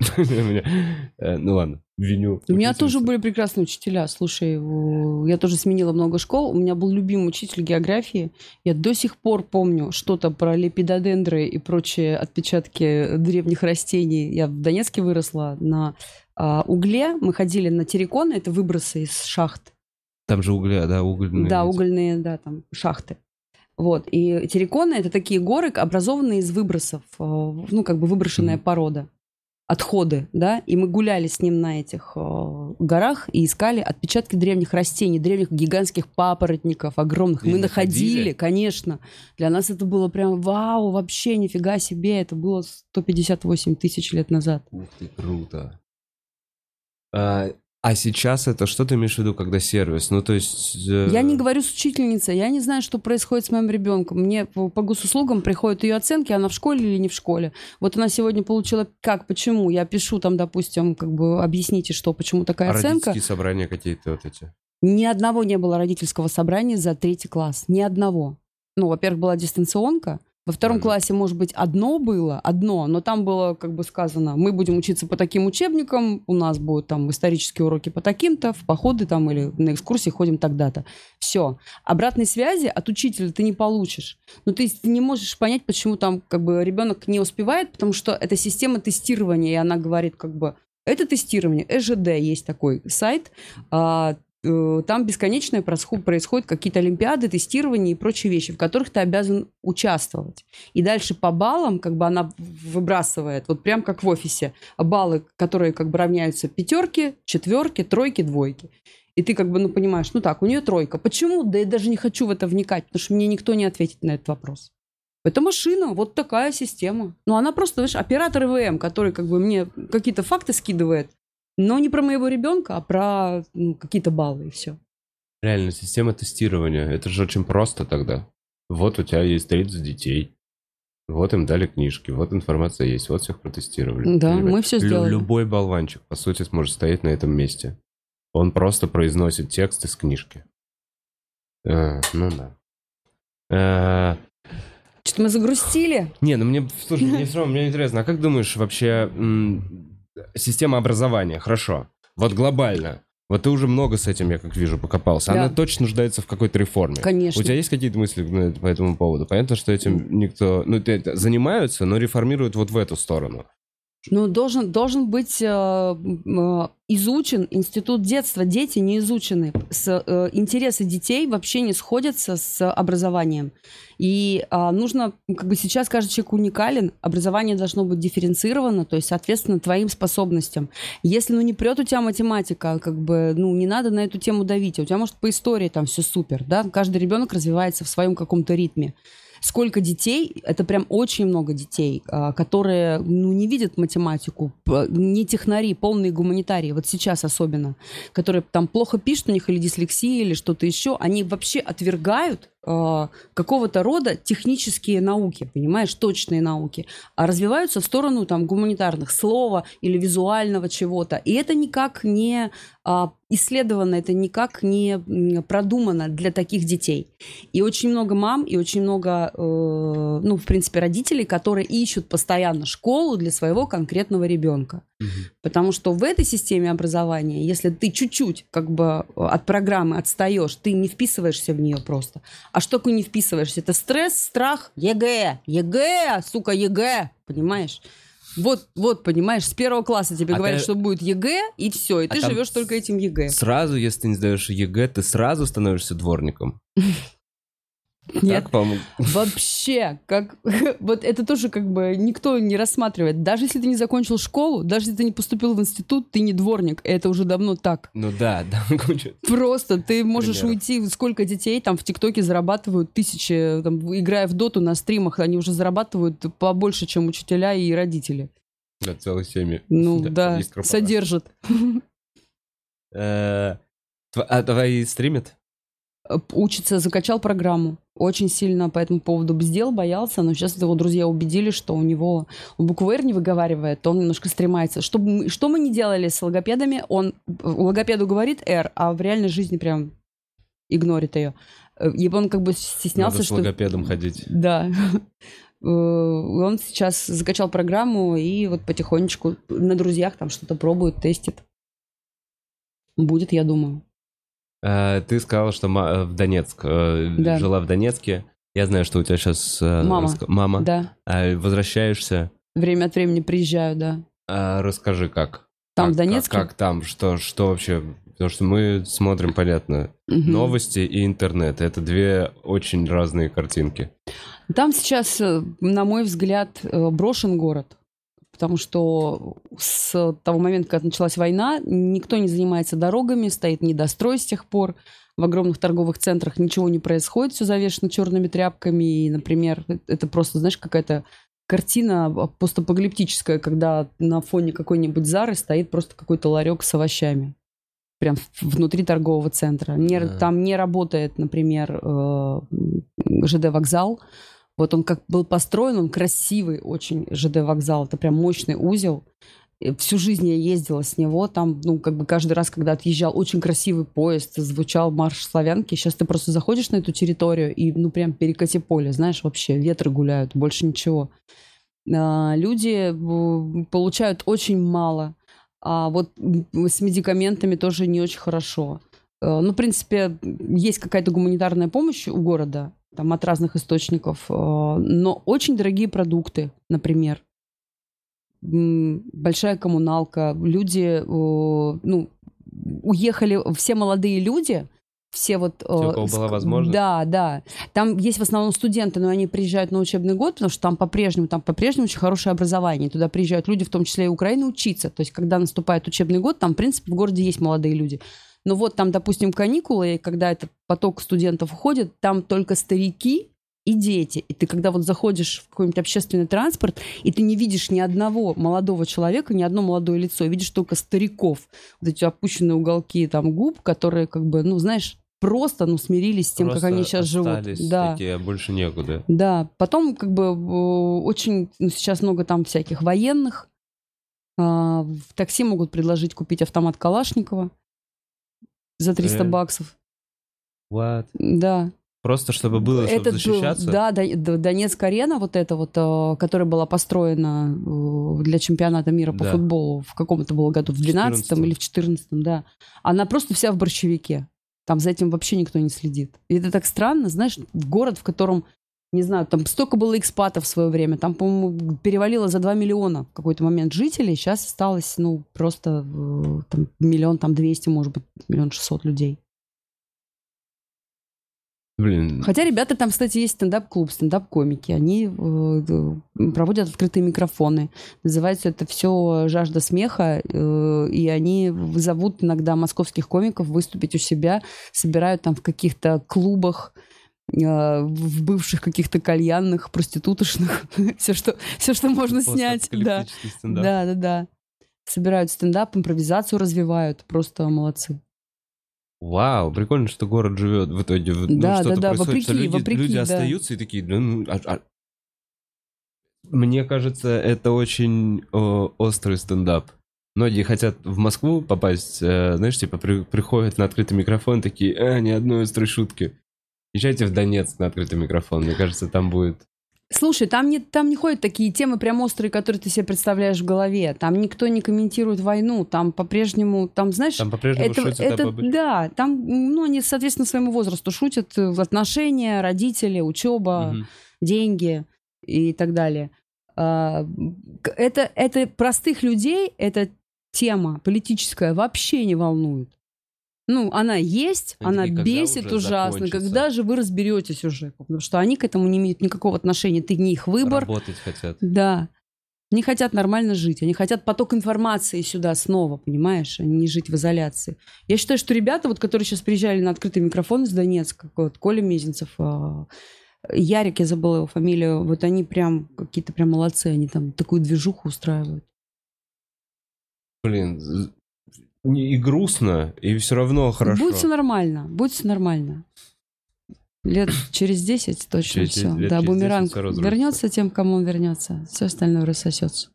Э, Ну ладно, виню. У меня тоже были прекрасные учителя. Слушай, я тоже сменила много школ. У меня был любимый учитель географии. Я до сих пор помню что-то про лепидодендры и прочие отпечатки древних растений. Я в Донецке выросла на а, угле. Мы ходили на терриконы, это выбросы из шахт. Там же угля, да, угольные. Да, угольные, да, там шахты. Вот. И терриконы это такие горы, образованные из выбросов, э, ну, как бы выброшенная Мгм. порода. Отходы, да, и мы гуляли с ним на этих э, горах и искали отпечатки древних растений, древних гигантских папоротников, огромных. И мы находили? находили, конечно. Для нас это было прям вау, вообще нифига себе. Это было 158 тысяч лет назад. Ух ты, круто. А, а сейчас это что ты имеешь в виду, когда сервис? Ну, то есть... э, Я не говорю с учительницей, я не знаю, что происходит с моим ребенком. Мне по, по госуслугам приходят ее оценки, она в школе или не в школе. Вот она сегодня получила как, почему. Я пишу там, допустим, как бы объясните, что, почему такая А оценка. родительские собрания какие-то вот эти? Ни одного не было родительского собрания за третий класс. Ни одного. Ну, во-первых, была дистанционка. Во втором Мгм. классе, может быть, одно было, одно, но там было как бы сказано, мы будем учиться по таким учебникам, у нас будут там исторические уроки по таким-то, в походы там или на экскурсии ходим тогда-то. Все. Обратной связи от учителя ты не получишь. Ну, то есть ты не можешь понять, почему там как бы ребенок не успевает, потому что это система тестирования, и она говорит как бы, это тестирование, ЭЖД есть такой сайт, а, там бесконечное просху- происходит какие-то олимпиады, тестирования и прочие вещи, в которых ты обязан участвовать. И дальше по баллам как бы она выбрасывает, вот прям как в офисе, баллы, которые как бы равняются пятерки, четверки, тройки, двойки. И ты как бы, ну, понимаешь, ну так, у нее тройка. Почему? Да я даже не хочу в это вникать, потому что мне никто не ответит на этот вопрос. Это машина, вот такая система. Ну, она просто, знаешь, оператор ИВМ, который как бы мне какие-то факты скидывает, но не про моего ребенка, а про ну, какие-то баллы и все. Реально, система тестирования. Это же очень просто тогда. Вот у тебя есть 30 детей. Вот им дали книжки, вот информация есть, вот всех протестировали. Да, Понимаешь? мы Лю- сделали. любой болванчик, по сути, сможет стоять на этом месте. Он просто произносит текст из книжки. А, ну да. А, Что-то мы загрустили. Не, ну мне, слушай, мне все равно, мне интересно, а как думаешь вообще система образования, хорошо, вот глобально, вот ты уже много с этим, я как вижу, покопался, Да. она точно нуждается в какой-то реформе. Конечно. У тебя есть какие-то мысли по этому поводу? Понятно, что этим никто, ну, занимаются, но реформируют вот в эту сторону. Ну, должен, должен быть э, э, изучен институт детства. Дети не изучены. С, э, интересы детей вообще не сходятся с образованием. И а, нужно, как бы сейчас каждый человек уникален, образование должно быть дифференцировано, то есть, соответственно, твоим способностям. Если, ну, не прет у тебя математика, как бы, ну, не надо на эту тему давить. А у тебя, может, по истории там все супер, да? Каждый ребенок развивается в своем каком-то ритме. Сколько детей, это прям очень много детей, а, которые ну, не видят математику, не технари, полные гуманитарии, вот сейчас особенно, которые там плохо пишут, у них или дислексия, или что-то еще, они вообще отвергают а, какого-то рода технические науки, понимаешь, точные науки, а развиваются в сторону там гуманитарных слова или визуального чего-то. И это никак не а, исследовано, это никак не продумано для таких детей. И очень много мам, и очень много, э, ну, в принципе, родителей, которые ищут постоянно школу для своего конкретного ребенка. Потому что в этой системе образования, если ты чуть-чуть как бы от программы отстаешь, ты не вписываешься в нее просто. А что такое не вписываешься? Это стресс, страх, ЕГЭ, ЕГЭ, сука, ЕГЭ, понимаешь? Вот, вот, понимаешь, с первого класса тебе А говорят, ты- что будет ЕГЭ, и все, и А ты живешь только этим ЕГЭ. Сразу, если ты не сдаешь ЕГЭ, ты сразу становишься дворником. Нет, Так, вообще, как вот это тоже как бы никто не рассматривает. Даже если ты не закончил школу, даже если ты не поступил в институт, ты не дворник. Это уже давно так. Ну да, да. Просто ты можешь Примеров. уйти, сколько детей там в ТикТоке зарабатывают тысячи, там, играя в доту на стримах, они уже зарабатывают побольше, чем учителя и родители. Да, целой семьи. Ну да, корпорация. содержат. Э, А твои стримят? Э, Учится, закачал программу. Очень сильно по этому поводу бздел, боялся, но сейчас его друзья убедили, что у него он букву «Р» не выговаривает, он немножко стремается. Что, мы- что мы не делали с логопедами, он логопеду говорит «Р», а в реальной жизни прям игнорит ее. И он как бы стеснялся, Надо с что... логопедом ходить. Да. Э, Он сейчас закачал программу и вот потихонечку на друзьях там что-то пробует, тестит. Будет, я думаю. Э, Ты сказала, что ма- в Донецк. э, Да. Жила в Донецке. Я знаю, что у тебя сейчас Мама. мама. Да. А Возвращаешься. Время от времени приезжаю, да. А Расскажи, как? Там, Как- в Донецке? Как, как там? Что, что вообще? Потому что мы смотрим, понятно, Мгм. новости и интернет. Это две очень разные картинки. Там сейчас, э, на мой взгляд, э, брошен город. Потому что с того момента, как началась война, никто не занимается дорогами, стоит недострой с тех пор. В огромных торговых центрах ничего не происходит, все завешено черными тряпками. И, например, это просто, знаешь, какая-то картина постапокалиптическая, когда на фоне какой-нибудь Зары стоит просто какой-то ларек с овощами. Прям внутри торгового центра. Не- Да. Там не работает, например, э, ЖД-вокзал. Вот он как был построен, он красивый очень ЖД-вокзал. Это прям мощный узел. Всю жизнь я ездила с него. Там, ну, как бы каждый раз, когда отъезжал, очень красивый поезд, звучал марш славянки. Сейчас ты просто заходишь на эту территорию и, ну, прям перекати поле, знаешь, вообще ветры гуляют, больше ничего. А, Люди получают очень мало. А вот с медикаментами тоже не очень хорошо. Э, Ну, в принципе, есть какая-то гуманитарная помощь у города, там от разных источников, э, но очень дорогие продукты, например. Большая коммуналка. Люди, э, ну, уехали, все молодые люди, все вот... э, у кого была ск- возможность? Да, да. Там есть в основном студенты, но они приезжают на учебный год, потому что там по-прежнему, там по-прежнему очень хорошее образование. Туда приезжают люди, в том числе и Украины, учиться. То есть, когда наступает учебный год, там, в принципе, в городе есть молодые люди. Но вот там, допустим, каникулы, и когда этот поток студентов уходит, там только старики и дети. И ты когда вот заходишь в какой-нибудь общественный транспорт, и ты не видишь ни одного молодого человека, ни одно молодое лицо, видишь только стариков. Вот эти опущенные уголки там губ, которые как бы, ну, знаешь, просто, ну, смирились с тем, как Просто они сейчас живут. Да. такие, а больше некуда. Да, потом как бы э, очень, ну, сейчас много там всяких военных. А, В такси могут предложить купить автомат Калашникова за 300 Реально? баксов. What? Да. Просто чтобы было, чтобы Этот, э, защищаться? Да, До- До- Донецк-арена вот эта вот, э, которая была построена э, для чемпионата мира по Да. футболу в каком это было году, в 12 14-м. или в 14 да. Она просто вся в борщевике. Там за этим вообще никто не следит. И это так странно, знаешь, в город, в котором, не знаю, там столько было экспатов в свое время, там, по-моему, перевалило за 2 миллиона в какой-то момент жителей, сейчас осталось, ну, просто э, там, миллион, там 200, может быть, миллион шестьсот людей. Блин, Хотя ребята там, кстати, есть стендап-клуб, стендап-комики. Они э, проводят открытые микрофоны. Называется это все «Жажда смеха». э, и они зовут иногда московских комиков выступить у себя. Собирают там в каких-то клубах, в бывших каких-то кальянных, проститутошных. все, что, все, что можно снять. Да. да, да, да. Собирают стендап, импровизацию развивают. Просто молодцы. Вау, прикольно, что город живет в итоге. ну, Да, да, да, происходит, что вопреки, люди, вопреки, люди да. остаются и такие, «Да ну, а- а». Мне кажется, это очень о, острый стендап. Многие хотят в Москву попасть, э, знаешь, типа при- приходят на открытый микрофон, такие, а, ни одной острой шутки. Езжайте в Донецк на открытый микрофон, мне кажется, там будет... Слушай, там не, там не ходят такие темы прям острые, которые ты себе представляешь в голове. Там никто не комментирует войну. Там по-прежнему, там, знаешь, Там по-прежнему это, шутят это- об да, там, ну, они, соответственно, своему возрасту шутят э, в отношения, родители, учеба, Мгм. деньги и так далее. А, Это, это простых людей, эта тема политическая вообще не волнует. Ну, она есть, Они она бесит уже ужасно. закончится? Когда же вы разберетесь уже? Потому что они к этому не имеют никакого отношения. Ты не их выбор. Работать хотят. Да. Они хотят нормально жить. Они хотят поток информации сюда снова, понимаешь? А не жить в изоляции. Я считаю, что ребята, вот, которые сейчас приезжали на открытый микрофон из Донецка, вот Коля Мезенцев, а, Ярик, я забыла его фамилию, вот они прям какие-то прям молодцы. Они там такую движуху устраивают. Блин, не- и грустно, и все равно хорошо. Будет все нормально. Будет все нормально. Лет через 10 точно Через все. 10 лет, Да, через 10 бумеранг вернется тем, кому он вернется. Все остальное рассосется.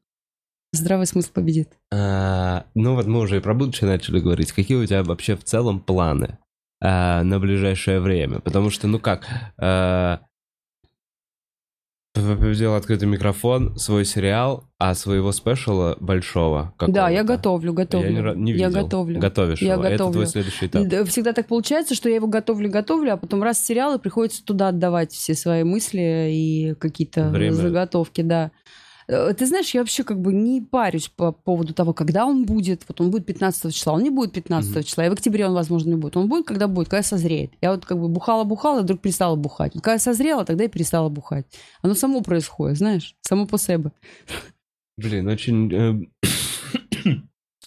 Здравый смысл победит. А, ну вот мы уже и про будущее начали говорить. Какие у тебя вообще в целом планы а, на ближайшее время? Потому что, ну как, а, победил открытый микрофон, свой сериал, а своего спешала большого Да, я готовлю, готовлю. Я не, не Я видел. готовлю. Готовишь Я его. Это готовлю. твой следующий этап. Да, Всегда так получается, что я его готовлю, готовлю, а потом раз сериал, и приходится туда отдавать все свои мысли и какие-то Время. заготовки, да. Э, Ты знаешь, я вообще как бы не парюсь по поводу того, когда он будет. Вот он будет 15 числа, он не будет 15 Мгм. числа, и в октябре он, возможно, не будет. Он будет, когда будет, когда созреет. Я вот как бы бухала-бухала, вдруг перестала бухать. Когда созрела, тогда и перестала бухать. Оно само происходит, знаешь, само по себе. Блин, очень... э,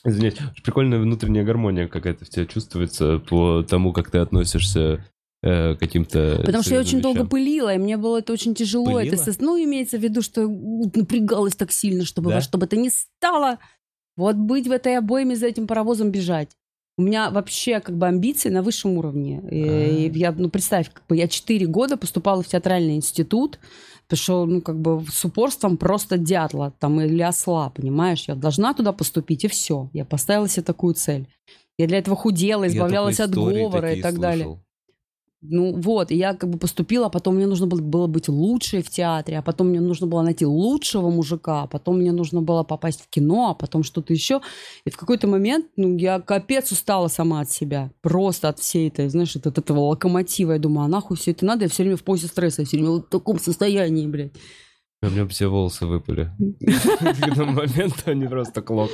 Извиняюсь, прикольная внутренняя гармония какая-то в тебе чувствуется по тому, как ты относишься э, каким-то... Потому что я очень долго пылила, и мне было это очень тяжело. Это, Пылила? ну, имеется в виду, что м, напрягалась так сильно, чтобы Да? во что бы то ни стало, вот быть в этой обойме за этим паровозом бежать. У меня вообще как бы амбиции на высшем уровне. И, А. я, ну, представь, как бы я 4 года поступала в театральный институт, что, ну, как бы с упорством просто дятла там или осла, понимаешь? Я должна туда поступить, и все. Я поставила себе такую цель. Я для этого худела, Я избавлялась от говора и так далее. Ну вот, и я как бы поступила, а потом мне нужно было, было быть лучшей в театре, а потом мне нужно было найти лучшего мужика, а потом мне нужно было попасть в кино, а потом что-то еще. И в какой-то момент, ну, я капец устала сама от себя. Просто от всей этой, знаешь, от, от этого локомотива. Я думаю, а нахуй все это надо? Я все время в позе стресса, я все время вот в таком состоянии, блядь. У меня все волосы выпали. В этот момент они просто клок.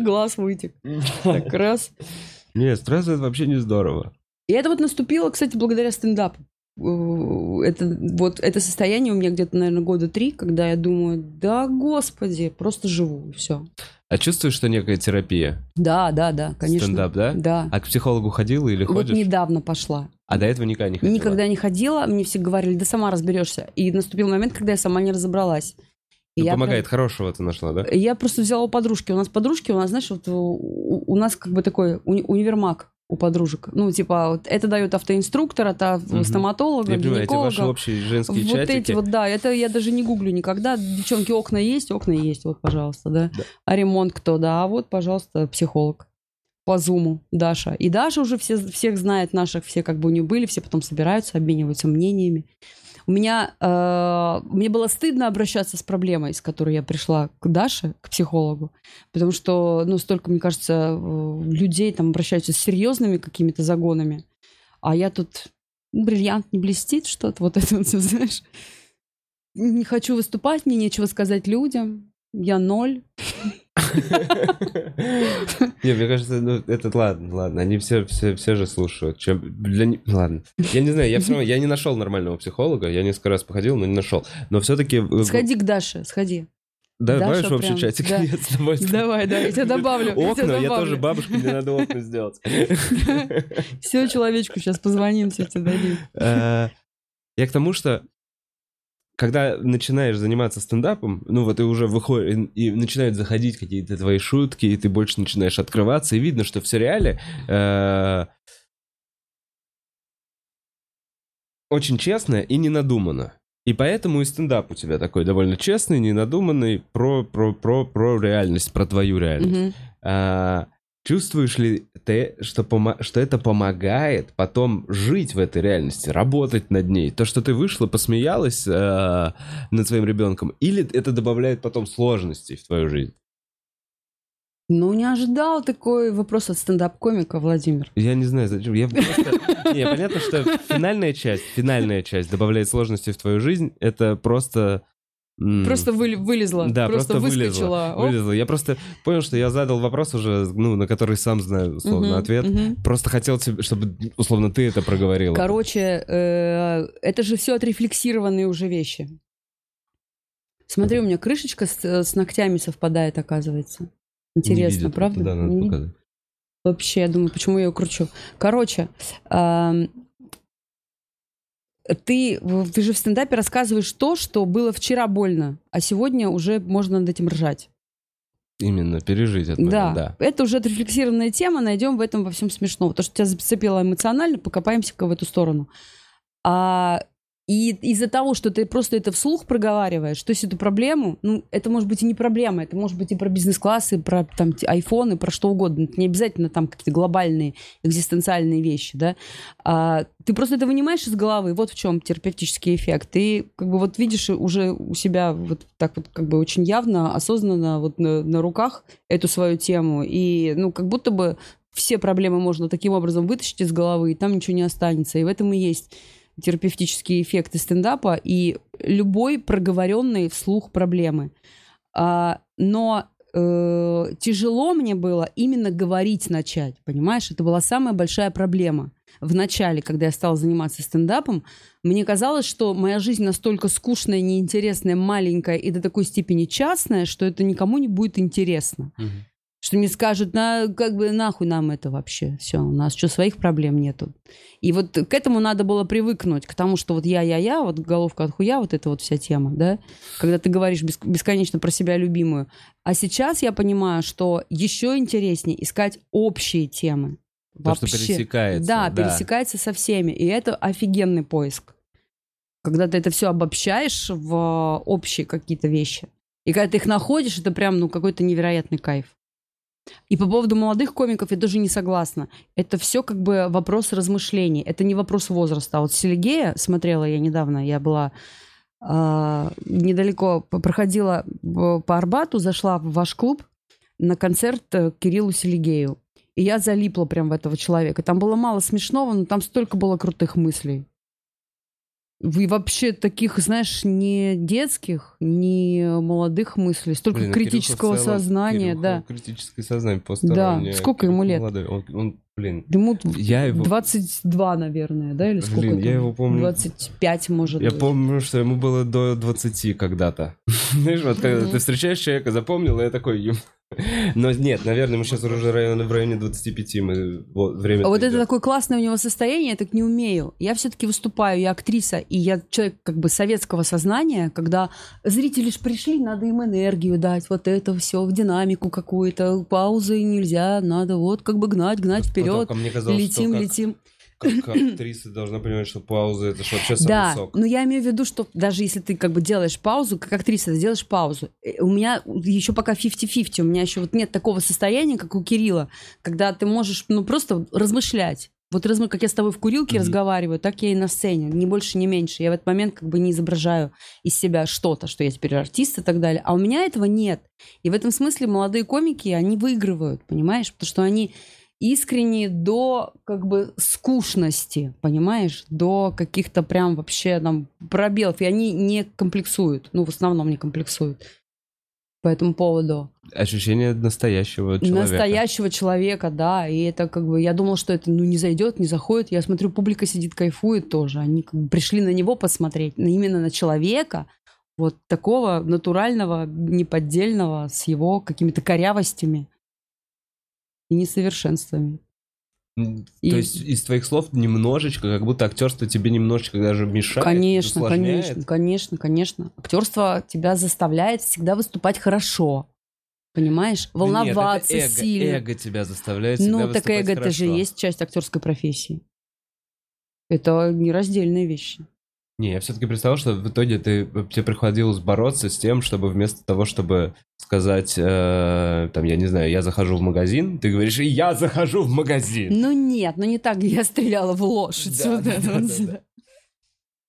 Глаз вытек. Так раз. Не, стресс это вообще не здорово. И это вот наступило, кстати, благодаря стендапу. Э, Это, вот, это состояние у меня где-то, наверное, года три, когда я думаю, да, господи, просто живу, и все. А чувствуешь, что некая терапия? Да, да, да, конечно. Стендап, да? Да. А к психологу ходила или вот ходишь? недавно пошла. А до этого никогда не ходила? Никогда не ходила, мне все говорили, да сама разберешься. И наступил момент, когда я сама не разобралась. Ну, я помогает, хорошего ты нашла, да? Я просто взяла у подружки. У нас подружки, у нас, знаешь, вот у, у нас как бы такой уни- универмаг у подружек. Ну, типа, вот это дает автоинструктора, это Мгм. стоматолога, Я понимаю, эти ваши общие женские вот чатики. эти вот, да, это я даже не гуглю никогда. Девчонки, окна есть, окна есть, вот, пожалуйста, да. Да. А ремонт кто, да, а вот, пожалуйста, психолог. По зуму Даша. И Даша уже все, всех знает наших, все как бы у нее были, все потом собираются, обмениваются мнениями. У меня, э, мне было стыдно обращаться с проблемой, с которой я пришла к Даше, к психологу, потому что, ну, столько, мне кажется, э, людей там обращаются с серьезными какими-то загонами, а я тут ну, бриллиант не блестит, что-то вот это вот знаешь. Не хочу выступать, мне нечего сказать людям, я ноль. Не, мне кажется, ну, это ладно, ладно, они все, все, все же слушают. Чем для Ладно. Я не знаю, я все равно, я не нашел нормального психолога, я несколько раз походил, но не нашел. Но все-таки... Сходи к Даше, сходи. Да, Даша в общий чатик? да. Нет, с тобой. Давай, да, я тебя добавлю. Окна, я тоже бабушка, мне надо окна сделать. Все, человечку, сейчас позвоним, все тебе дадим. Э, Я к тому, что когда начинаешь заниматься стендапом, ну вот и уже выходит, и начинают заходить какие-то твои шутки, и ты больше начинаешь открываться, и видно, что в сериале э, очень честно и не надуманно. И поэтому и стендап у тебя такой довольно честный, ненадуманный, про, про, про, про реальность, про твою реальность. А, чувствуешь ли ты, что, помо- что это помогает потом жить в этой реальности, работать над ней? То, что ты вышла, посмеялась а, над своим ребенком, или это добавляет потом сложностей в твою жизнь? Ну, не ожидал такой вопрос от стендап-комика, Владимир. Я не знаю, зачем. Я просто... Не, понятно, что финальная часть, финальная часть добавляет сложности в твою жизнь. Это просто М, Просто выли- вылезла, Да, просто, просто вылезла. выскочила. Оп. вылезла. Я просто понял, что я задал вопрос уже, ну, на который сам знаю, условно, Мгм, ответ. мгм. Просто хотел, тебе, чтобы, условно, ты это проговорила. Короче, э, это же все отрефлексированные уже вещи. Смотри, у меня крышечка с, с ногтями совпадает, оказывается. Интересно, видит, правда? Туда надо показать. Вообще, я думаю, почему я ее кручу. Короче, ты, ты же в стендапе рассказываешь то, что было вчера больно, а сегодня уже можно над этим ржать. Именно, пережить это. Да, да. это уже отрефлексированная тема, найдем в этом во всем смешного. То, что тебя зацепило эмоционально, покопаемся-ка в эту сторону. А, и из-за того, что ты просто это вслух проговариваешь, то есть эту проблему, ну, это может быть и не проблема, это может быть и про бизнес-классы, про там айфоны, про что угодно. Это не обязательно там какие-то глобальные экзистенциальные вещи, да. А, ты просто это вынимаешь из головы, вот в чем терапевтический эффект. Ты как бы вот видишь уже у себя вот так вот как бы очень явно, осознанно вот на, на руках эту свою тему, и ну как будто бы все проблемы можно таким образом вытащить из головы, и там ничего не останется. И в этом и есть терапевтические эффекты стендапа и любой проговоренной вслух проблемы. А, но э, тяжело мне было именно говорить начать, понимаешь? Это была самая большая проблема. В начале, когда я стала заниматься стендапом, мне казалось, что моя жизнь настолько скучная, неинтересная, маленькая и до такой степени частная, что это никому не будет интересно. Мгм. Что мне скажут, на, как бы нахуй нам это вообще. Все, у нас что, своих проблем нету. И вот к этому надо было привыкнуть, к тому, что вот я-я-я, вот головка от хуя, вот эта вот вся тема, да, когда ты говоришь бес- бесконечно про себя любимую. А сейчас я понимаю, что еще интереснее искать общие темы. То, что пересекается. Да, пересекается со всеми. И это офигенный поиск. Когда ты это все обобщаешь в общие какие-то вещи. И когда ты их находишь, это прям, ну, какой-то невероятный кайф. И по поводу молодых комиков я тоже не согласна. Это все как бы вопрос размышлений. Это не вопрос возраста. А вот Селигея смотрела я недавно, я была а, недалеко, п- проходила по Арбату, зашла в ваш клуб на концерт э, Кириллу Селигею. И я залипла прям в этого человека. Там было мало смешного, но там столько было крутых мыслей. И вообще таких, знаешь, не детских, не молодых мыслей, столько Блин, Кирюха критического целом- сознания, Кирюха да. Критическое сознание постороннее. сколько ему лет? молодой. Он, он, блин, Ему я его... 22, наверное, да, или сколько? Блин, там? я его помню- 25, может Я быть. помню, что ему было до 20 когда-то. Знаешь, вот когда ты встречаешь человека, запомнил, и я такой... Но нет, наверное, мы сейчас уже в районе 25, мы вот, время А вот это идет. такое классное у него состояние, я так не умею. Я все-таки выступаю, я актриса, и я человек как бы советского сознания, когда зрители лишь пришли, надо им энергию дать, вот это все в динамику какую-то, паузы нельзя, надо вот как бы гнать, гнать вперед, мне казалось, летим, как- летим. Как актриса должна понимать, что пауза это ж вообще самый Да, сок. но я имею в виду, что даже если ты как бы делаешь паузу, как актриса, ты делаешь паузу. Э, У меня еще пока 50-50, у меня еще вот нет такого состояния, как у Кирилла, когда ты можешь, ну, просто размышлять. Вот размы, как я с тобой в курилке Мгм. разговариваю, так я и на сцене, ни больше, ни меньше. Я в этот момент как бы не изображаю из себя что-то, что я теперь артист и так далее. А у меня этого нет. И в этом смысле молодые комики, они выигрывают, понимаешь? Потому что они искренне до как бы скучности, понимаешь, до каких-то прям вообще там пробелов, и они не комплексуют, ну, в основном не комплексуют по этому поводу. Ощущение настоящего человека. Настоящего человека, да, и это как бы, я думала, что это, ну, не зайдет, не заходит, я смотрю, публика сидит, кайфует тоже, они как бы пришли на него посмотреть, на- именно на человека, вот такого натурального, неподдельного, с его какими-то корявостями и несовершенствами. М, И- То есть из твоих слов немножечко, как будто актерство тебе немножечко даже мешает, Конечно, усложняет. конечно, конечно, конечно. Актерство тебя заставляет всегда выступать хорошо. Понимаешь? Да нет, Волноваться это эго, сильно. Эго тебя заставляет всегда ну, так эго это же хорошо. есть часть актерской профессии. Это нераздельные вещи. Не, я все-таки представил, что в итоге ты, тебе приходилось бороться с тем, чтобы вместо того, чтобы сказать, э, там, я не знаю, я захожу в магазин, ты говоришь, я захожу в магазин. Ну нет, ну не так я стреляла в лошадь. Да, вот да, это да, вот. да,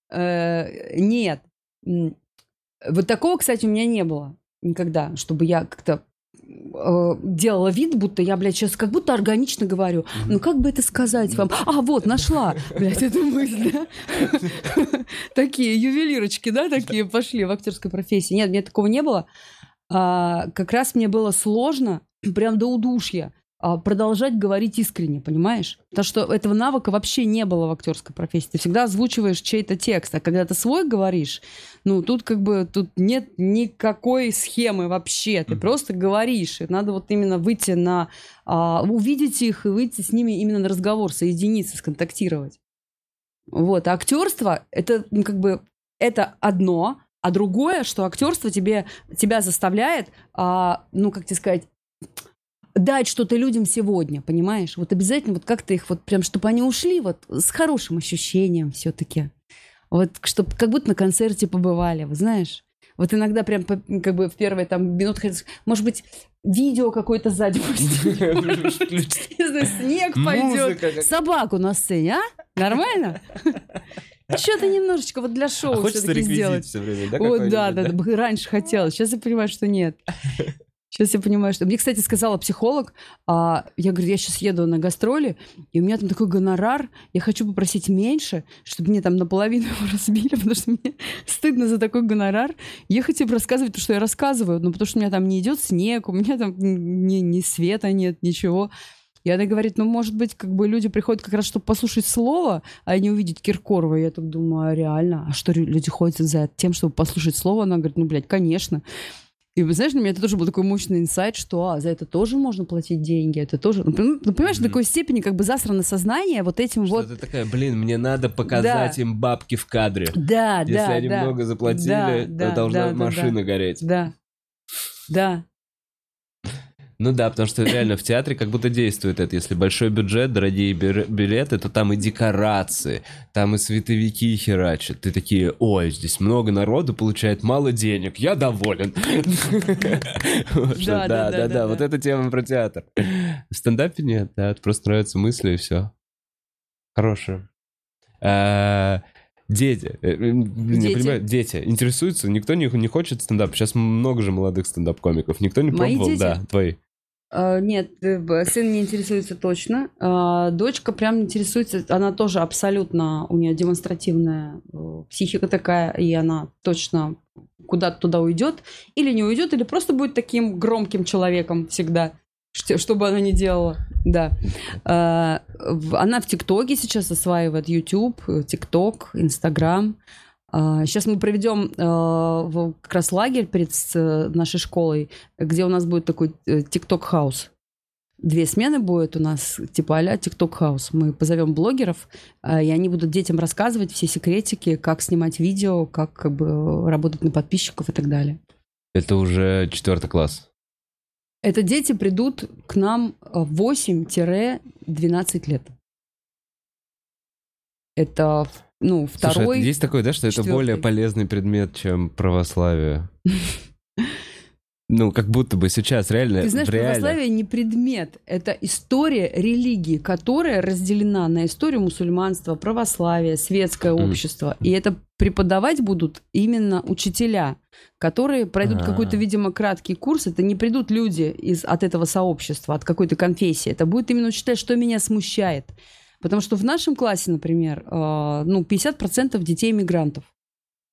Э, Нет. Вот такого, кстати, у меня не было никогда, чтобы я как-то э, делала вид, будто я, блядь, сейчас как будто органично говорю. Ну, как бы это сказать вам? А, вот, нашла, блядь, эту мысль, да? Такие ювелирочки, да, такие пошли в актерской профессии. Нет, мне такого не было. А, как раз мне было сложно, прям до удушья, продолжать говорить искренне, понимаешь? Потому что этого навыка вообще не было в актерской профессии. Ты всегда озвучиваешь чей-то текст, а когда ты свой говоришь, ну, тут как бы тут нет никакой схемы вообще. Ты mm-hmm. просто говоришь. И надо вот именно выйти на... А, увидеть их и выйти с ними именно на разговор, соединиться, сконтактировать. Вот. А актерство — это ну, как бы... Это одно, а другое, что актерство тебе, тебя заставляет, а, ну, как тебе сказать, дать что-то людям сегодня, понимаешь? Вот обязательно вот как-то их вот прям, чтобы они ушли вот с хорошим ощущением все-таки. Вот чтобы как будто на концерте побывали, вы знаешь? Вот иногда прям как бы в первые там минуты, может быть, видео какое-то сзади снег пойдет. Собаку на сцене, а? Нормально? Что-то немножечко вот для шоу а все-таки сделать. Все время, да, вот, да, да, да, раньше хотелось. Сейчас я понимаю, что нет. Сейчас я понимаю, что... Мне, кстати, сказала психолог, а, я говорю, я сейчас еду на гастроли, и у меня там такой гонорар, я хочу попросить меньше, чтобы мне там наполовину его разбили, потому что мне стыдно за такой гонорар. Ехать и рассказывать то, что я рассказываю, ну, потому что у меня там не идет снег, у меня там ни, ни света нет, ничего. И она говорит, ну, может быть, как бы люди приходят как раз, чтобы послушать слово, а не увидеть Киркорова. Я так думаю, а реально? А что люди ходят за тем, чтобы послушать слово? Она говорит, ну, блядь, конечно. И, знаешь, для меня это тоже был такой мощный инсайт, что а, за это тоже можно платить деньги, это тоже... Ну, ну понимаешь, mm-hmm. до такой степени как бы засрано сознание вот этим что вот... ты такая, блин, мне надо показать да. им бабки в кадре. Да, Если да, они да. много заплатили, да, то да, должна да, машина да, гореть. Да, да. Ну да, потому что реально в театре как будто действует это. Если большой бюджет, дорогие билеты, то там и декорации, там и световики херачат. Ты такие, ой, здесь много народу, получает мало денег, я доволен. Да, да, да, вот эта тема про театр. В стендапе нет, да, просто нравятся мысли и все. Хорошие. А, дети, э, не понимаю, дети интересуются, никто не, не хочет стендап. Сейчас много же молодых стендап-комиков, никто не пробовал, да, твои. Uh, нет, э, сын не интересуется точно. Uh, дочка прям интересуется, она тоже абсолютно, у нее демонстративная психика такая, и она точно куда-то туда уйдет, или не уйдет, или просто будет таким громким человеком всегда, что, что бы она ни делала. Да. Она в ТикТоке сейчас осваивает YouTube, ТикТок, Инстаграм. Сейчас мы проведем э, как раз лагерь перед нашей школой, где у нас будет такой TikTok house. Две смены будет у нас, типа а-ля TikTok house. Мы позовем блогеров, э, и они будут детям рассказывать все секретики, как снимать видео, как, как бы работать на подписчиков и так далее. Это уже четвертый класс. Это дети придут к нам 8-12 лет. Это ну, второй... Слушай, есть такое, да, что четвертый. это более полезный предмет, чем православие? Ну, как будто бы сейчас реально... Ты знаешь, реально... православие не предмет. Это история религии, которая разделена на историю мусульманства, православия, светское mm. общество. И это преподавать будут именно учителя, которые пройдут А-а-а. какой-то, видимо, краткий курс. Это не придут люди из, от этого сообщества, от какой-то конфессии. Это будет именно учителя, что меня смущает. Потому что в нашем классе, например, э, ну, 50% детей мигрантов.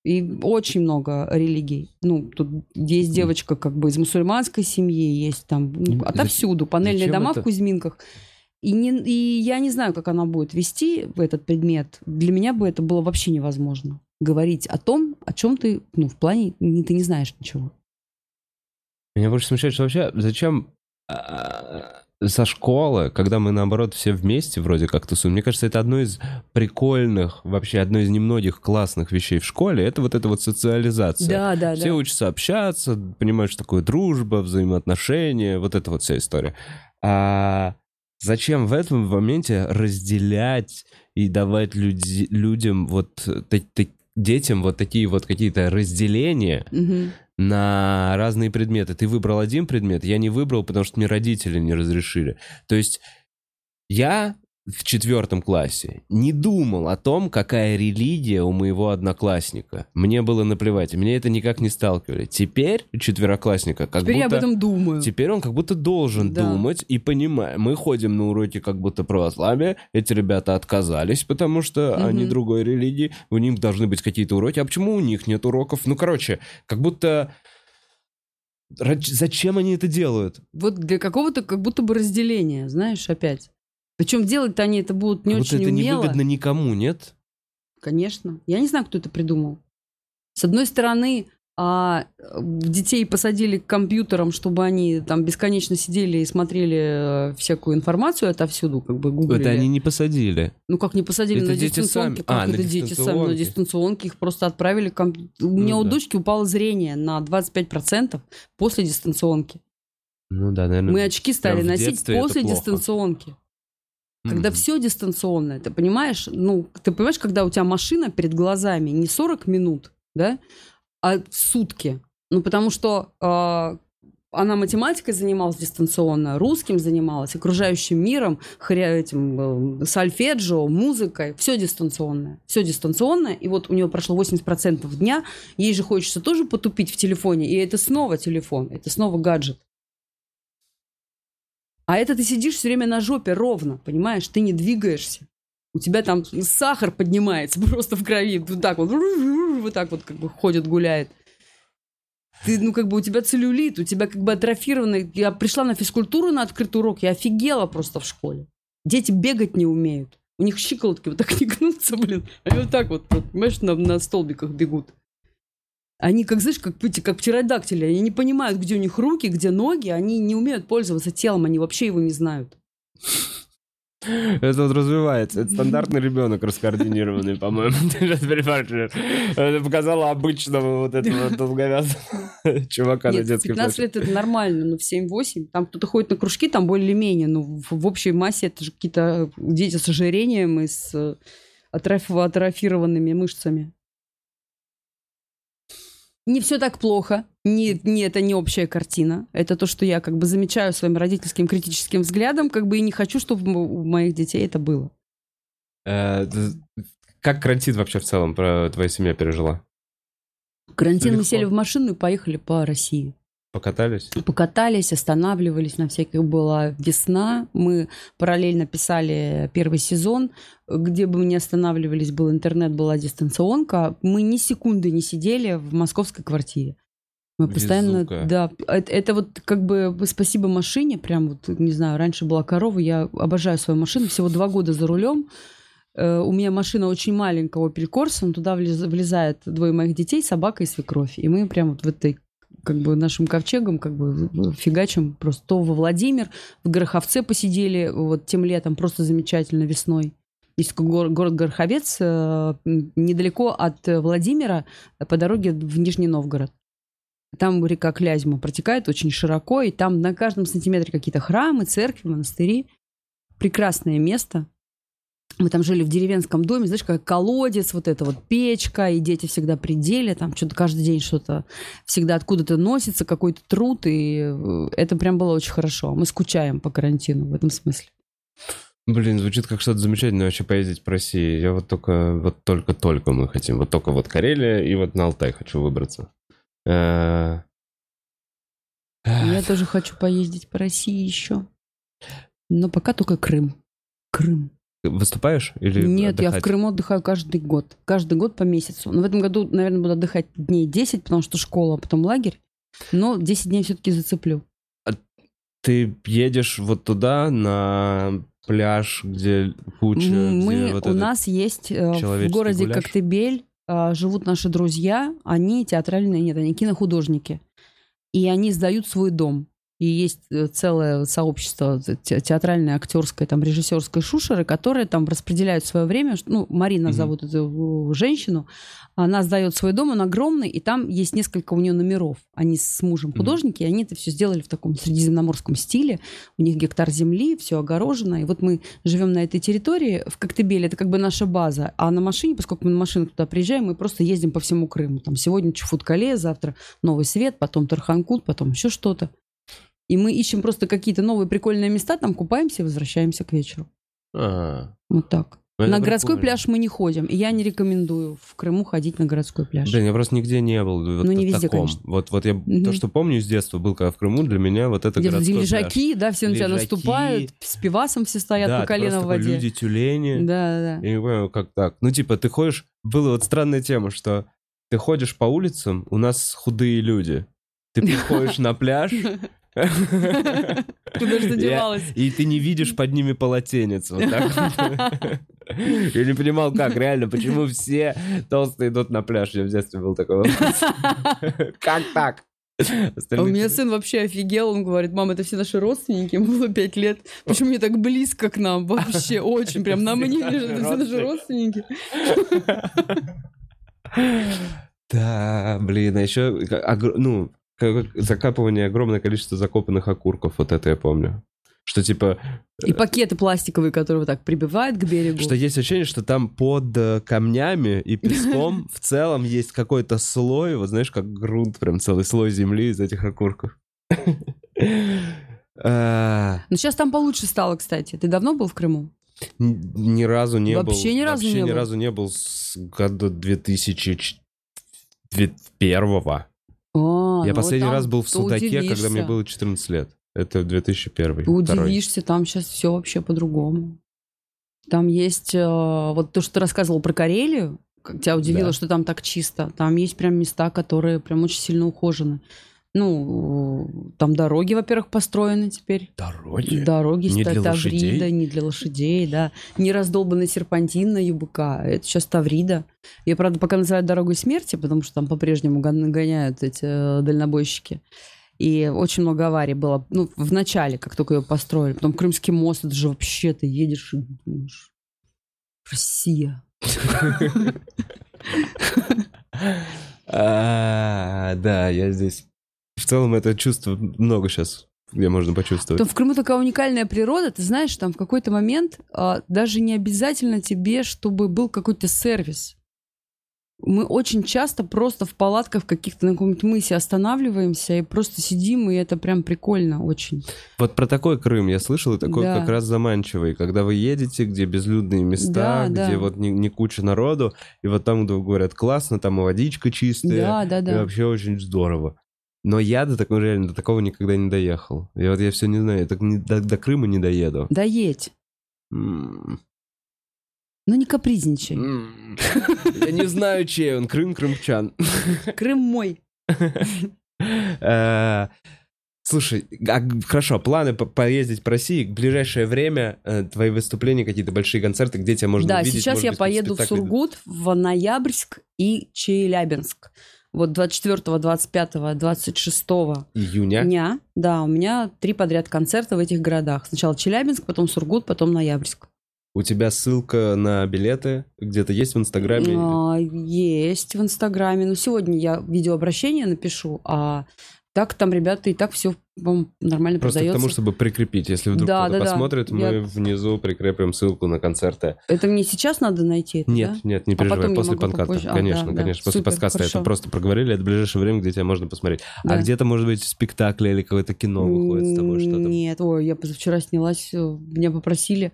И очень много религий. Ну, тут есть девочка как бы из мусульманской семьи, есть там ну, отовсюду, панельные Зачем дома это? в Кузьминках. И, не, и я не знаю, как она будет вести этот предмет. Для меня бы это было вообще невозможно. Говорить о том, о чем ты, ну, в плане, ты не знаешь ничего. Меня больше смущает, что вообще зачем а, со школы, когда мы, наоборот, все вместе вроде как тусуем, мне кажется, это одно из прикольных, вообще одно из немногих классных вещей в школе, это вот эта вот социализация. Да, да, все да. учатся общаться, понимают, что такое дружба, взаимоотношения, вот эта вот вся история. А зачем в этом моменте разделять и давать люди, людям вот детям вот такие вот какие-то разделения, угу на разные предметы. Ты выбрал один предмет, я не выбрал, потому что мне родители не разрешили. То есть я в четвертом классе не думал о том, какая религия у моего одноклассника. Мне было наплевать, мне это никак не сталкивали. Теперь четвероклассника как Теперь я об будто... этом думаю. Теперь он как будто должен Да. думать и понимать. Мы ходим на уроки как будто православия, эти ребята отказались, потому что они Мгм. другой религии, у них должны быть какие-то уроки. А почему у них нет уроков? Ну, короче, как будто... Зачем они это делают? Вот для какого-то как будто бы разделения, знаешь, опять. Причем делать-то они это будут не будто очень это умело. невыгодно никому, нет? Конечно. Я не знаю, кто это придумал. С одной стороны, а, э, детей посадили к компьютерам, чтобы они там бесконечно сидели и смотрели э, всякую информацию отовсюду, как бы гуглили. Это они не посадили. Ну как не посадили Это на дети дистанционке? сами. А, Как на это дети сами на дистанционке. Их просто отправили. к комп- У меня Ну у да. дочки упало зрение на 25% после дистанционки. Ну да, наверное. Мы очки стали носить после дистанционки. Когда Мгм. все дистанционное, ты понимаешь? Ну, ты понимаешь, когда у тебя машина перед глазами не 40 минут, да, а сутки. Ну, потому что а, она математикой занималась дистанционно, русским занималась, окружающим миром, хря- этим, э, сольфеджио, музыкой. Все дистанционное. Все дистанционное. И вот у нее прошло 80% дня. Ей же хочется тоже потупить в телефоне. И это снова телефон. Это снова гаджет. А это ты сидишь все время на жопе ровно, понимаешь? Ты не двигаешься. У тебя там сахар поднимается просто в крови. Вот так вот. Вот так вот как бы ходит, гуляет. Ты, ну, как бы у тебя целлюлит, у тебя как бы атрофированный... Я пришла на физкультуру на открытый урок, я офигела просто в школе. Дети бегать не умеют. У них щиколотки вот так не гнутся, блин. Они вот так вот, вот, понимаешь, на, на столбиках бегут. Они, как, знаешь, как, как птеродактили. Они не понимают, где у них руки, где ноги. Они не умеют пользоваться телом, они вообще его не знают. Это вот развивается. Это стандартный ребенок раскоординированный, по-моему. Ты сейчас понимаешь, Это показало обычного вот этого долговязого чувака на Нет, в детской 15 площадке. лет это нормально, но в 7-8. Там кто-то ходит на кружки, там более-менее. Но в, в общей массе это же какие-то дети с ожирением и с э, атроф- атрофированными мышцами. Не все так плохо. Не, не, это не общая картина. Это то, что я как бы замечаю своим родительским критическим взглядом, как бы и не хочу, чтобы у моих детей это было. Э, Как карантин вообще в целом про твоя семья пережила? Карантин мы Легко. сели в машину и поехали по России. Покатались? покатались, останавливались на всяких. Была весна, мы параллельно писали первый сезон, где бы мы ни останавливались, был интернет, была дистанционка. Мы ни секунды не сидели в московской квартире. Мы постоянно, да, это, это вот как бы спасибо машине, прям вот, не знаю, раньше была корова, я обожаю свою машину, всего два года за рулем. Э, У меня машина очень маленькая, Opel Corsa, но туда влез- влезает двое моих детей, собака и свекровь. И мы прям вот в этой как бы нашим ковчегом как бы фигачим просто то во Владимир, в Гороховце посидели вот тем летом, просто замечательно весной. Есть такой гор- город Гороховец, э, недалеко от э, Владимира, по дороге в Нижний Новгород. Там река Клязьма протекает очень широко, и там на каждом сантиметре какие-то храмы, церкви, монастыри. Прекрасное место. Мы там жили в деревенском доме, знаешь, как колодец, вот эта вот печка, и дети всегда при деле, там что-то каждый день что-то всегда откуда-то носится, какой-то труд, и э, это прям было очень хорошо. Мы скучаем по карантину в этом смысле. Блин, звучит как что-то замечательное вообще поездить по России. Я вот только, вот только-только мы хотим. Вот только вот Карелия и вот на Алтай хочу выбраться. Э, Я тоже хочу поездить по России еще. Но пока только Крым. Крым. Выступаешь или Нет, я в отдыхать? Крыму отдыхаю каждый год. Каждый год по месяцу. Но в этом году, наверное, буду отдыхать дней 10, потому что школа, а потом лагерь. Но 10 дней все-таки зацеплю. Ты едешь вот туда, на пляж, где куча, М, где Мы, вот у нас есть э, в городе гуляш? Коктебель а, живут наши друзья. Они театральные, нет, они кинохудожники. И они сдают свой дом. И есть э, целое сообщество те- театральное, актерское, там, режиссерской шушеры, которые там распределяют свое время. Ну, Марина Мгм. зовут эту женщину. Она сдает свой дом, он огромный, и там есть несколько у нее номеров. Они с мужем художники, и они это все сделали в таком средиземноморском стиле. У них гектар земли, все огорожено. И вот мы живем на этой территории, в Коктебеле, это как бы наша база. А на машине, поскольку мы на машинах туда приезжаем, мы просто ездим по всему Крыму. Там сегодня Чуфуткале, завтра Новый Свет, потом Тарханкут, потом еще что-то. И мы ищем просто какие-то новые прикольные места, там купаемся и возвращаемся к вечеру. А, Вот так. ну, на городской прикольно. пляж мы не ходим. И я не рекомендую в Крыму ходить на городской пляж. Да, я просто нигде не был. Вот Ну, не в везде, таком. конечно. Вот, вот я Мгм. то, что помню с детства, был когда в Крыму, для меня вот это Где городской пляж. лежаки, да, все на тебя Лежаки. наступают, с пивасом все стоят Да, по колено в воде. люди тюлени. Да, да. Я не понимаю, как так. Ну, типа, ты ходишь... Была вот странная тема, что ты ходишь по улицам, у нас худые люди. Ты приходишь на пляж, Куда же ты девалась? и ты не видишь под ними полотенец. Вот так вот. Я не понимал, как, реально, почему все толстые идут на пляж. Я в детстве был такой вопрос. Как так? А у меня сын вообще офигел, он говорит, мам, это все наши родственники, ему было пять лет. Почему мне так близко к нам? Вообще очень, прям на мне лежат, это все наши родственники. Да, блин, а еще, ну, закапывание огромное количество закопанных окурков, вот это я помню. Что типа, И пакеты пластиковые, которые вот так прибивают к берегу. что есть ощущение, что там под э, камнями и песком в целом есть какой-то слой, вот знаешь, как грунт, прям целый слой земли из этих окурков. А, Но сейчас там получше стало, кстати. Ты давно был в Крыму? Ни разу не был. Вообще ни разу вообще не ни был? разу не был с года 2001 А, Я ну последний раз был в Судаке, когда мне было 14 лет. Это 2001. Ты второй. удивишься, там сейчас все вообще по-другому. Там есть э, вот то, что ты рассказывал про Карелию, тебя удивило, Да. что там так чисто. Там есть прям места, которые прям очень сильно ухожены. Ну, там дороги, во-первых, построены теперь. Дороги? Дороги Не для Таврида, лошадей? не для лошадей, да. Не раздолбанный серпантин на ЮБК, это сейчас Таврида. Ее, правда, пока называют дорогой смерти, потому что там по-прежнему гон- гоняют эти э, дальнобойщики. И очень много аварий было, ну, в начале, как только ее построили. Потом Крымский мост, это же вообще ты едешь и думаешь, Россия. А, Да, я здесь. В целом это чувство много сейчас, где можно почувствовать. Там в Крыму такая уникальная природа, ты знаешь, там в какой-то момент а, даже не обязательно тебе, чтобы был какой-то сервис. Мы очень часто просто в палатках каких-то на каком-нибудь мысе останавливаемся и просто сидим, и это прям прикольно очень. Вот про такой Крым я слышал, и такой Да. как раз заманчивый. Когда вы едете, где безлюдные места, Да, где да. вот не, не куча народу, и вот там где говорят, классно, там и водичка чистая, Да, да, и да. вообще очень здорово. Но я до такого реально до такого никогда не доехал. И вот я все не знаю, я так не- до, до Крыма не доеду. Да едь, М. но не капризничай. М. Я не знаю, чей он, Крым, крымчан. Крым мой. Э, Слушай, а, хорошо, планы по- поездить по России, в ближайшее время э, твои выступления, какие-то большие концерты, где тебя можно да, увидеть? сейчас может я поеду в? Сургут, в Ноябрьск и Челябинск. Вот 24, 25, 26 Июня? дня, да, у меня три подряд концерта в этих городах. Сначала Челябинск, потом Сургут, потом Ноябрьск. У тебя ссылка на билеты где-то есть в Инстаграме? А, есть в Инстаграме. Ну, сегодня я видеообращение напишу, а так там ребята и так все нормально Просто к продается. тому, чтобы прикрепить. Если вдруг Да, кто-то да, да. посмотрит, мы Я- внизу прикрепим ссылку на концерты. Это мне сейчас надо найти это, Нет, да? нет, не А переживай, после подкаста. попозже. А, конечно, да, да. конечно. После Супер, подкаста хорошо. это просто проговорили, это в ближайшее время, где тебя можно посмотреть. А Да. где-то, может быть, спектакль или какое-то кино выходит с тобой, что-то. Нет, ой, я позавчера снялась, э, меня попросили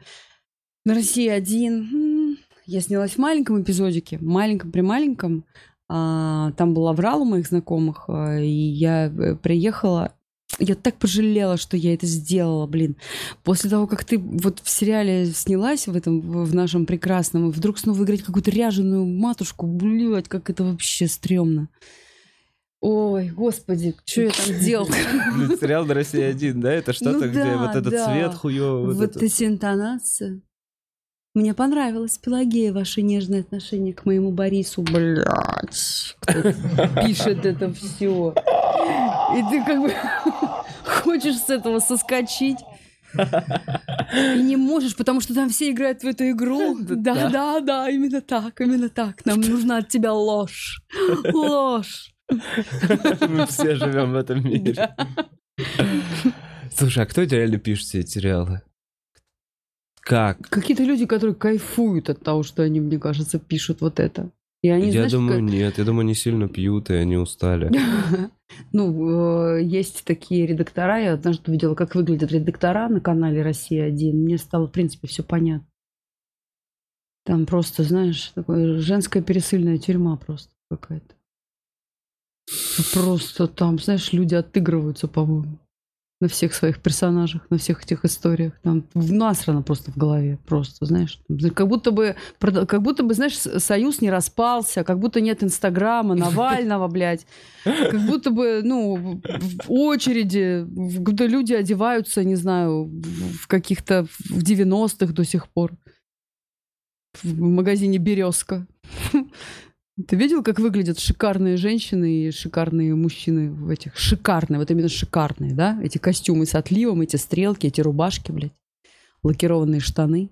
на России один. Я снялась в маленьком эпизодике, маленьком при маленьком. А, Там был Аврал у моих знакомых, а, и я э, приехала. Я так пожалела, что я это сделала, блин. После того, как ты вот в сериале снялась в этом, в нашем прекрасном, и вдруг снова играть какую-то ряженую матушку, блядь, как это вообще стрёмно. Ой, господи, что я там делала? Блин, сериал на России один, да? Это что-то, Ну где вот этот цвет хуёвый. Вот эти интонации. Мне понравилось, Пелагея, ваше нежное отношение к моему Борису. Блядь, кто пишет это все. И ты как бы хочешь с этого соскочить. И не можешь, потому что там все играют в эту игру. Да, да, да, именно так, именно так. Нам нужна от тебя ложь. Ложь. Мы все живем в этом мире. Да. Слушай, а кто реально пишет все эти сериалы? Как? Какие-то люди, которые кайфуют от того, что они, мне кажется, пишут вот это. И они, я знаешь, думаю, как- нет, я думаю, они сильно пьют, и они устали. Ну, э, есть такие редактора. Я однажды увидела, как выглядят редактора на канале «Россия-1». Мне стало, в принципе, все понятно. Там просто, знаешь, такая женская пересыльная тюрьма просто какая-то. Просто там, знаешь, люди отыгрываются, по-моему, на всех своих персонажах, на всех этих историях. Там насрано просто в голове, просто, знаешь. Как будто бы, как будто бы, знаешь, союз не распался, как будто нет Инстаграма, Навального, блядь. Как будто бы, ну, в очереди, когда люди одеваются, не знаю, в каких-то в 90-х до сих пор. В магазине «Березка». Ты видел, как выглядят шикарные женщины и шикарные мужчины в этих? Шикарные, вот именно шикарные, да? Эти костюмы с отливом, эти стрелки, эти рубашки, блядь. Лакированные штаны.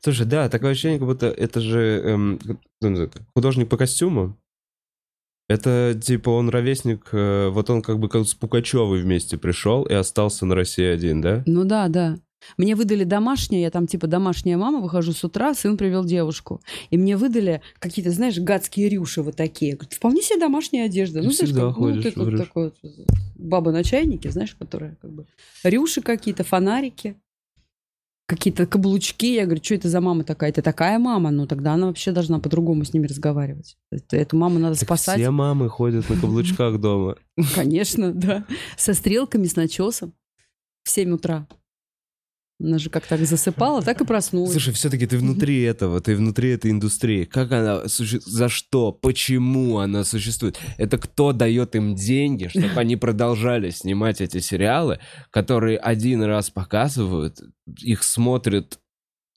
Слушай, да, такое ощущение, как будто это же эм, называется, художник по костюму. Это типа он ровесник, э, вот он как бы как с Пугачевой вместе пришел и остался на России один, да? Ну да, да. Мне выдали домашнее, я там типа домашняя мама, выхожу с утра, сын привел девушку. И мне выдали какие-то, знаешь, гадские рюши вот такие. Говорит, Вполне себе домашняя одежда. Ты ну, знаешь, как, ну, ходишь это в вот такой вот баба на чайнике, знаешь, которая как бы... Рюши какие-то, фонарики, какие-то каблучки. Я говорю, что это за мама такая? Это такая мама? Ну, тогда она вообще должна по-другому с ними разговаривать. Это- эту маму надо Так спасать. все мамы ходят на каблучках дома. Конечно, да. Со стрелками, с начесом. В 7 утра. Она же как так засыпала, так и проснулась. Слушай, все-таки ты внутри этого, ты внутри этой индустрии. Как она суще- За что? Почему она существует? Это кто дает им деньги, чтобы они продолжали снимать эти сериалы, которые один раз показывают, их смотрят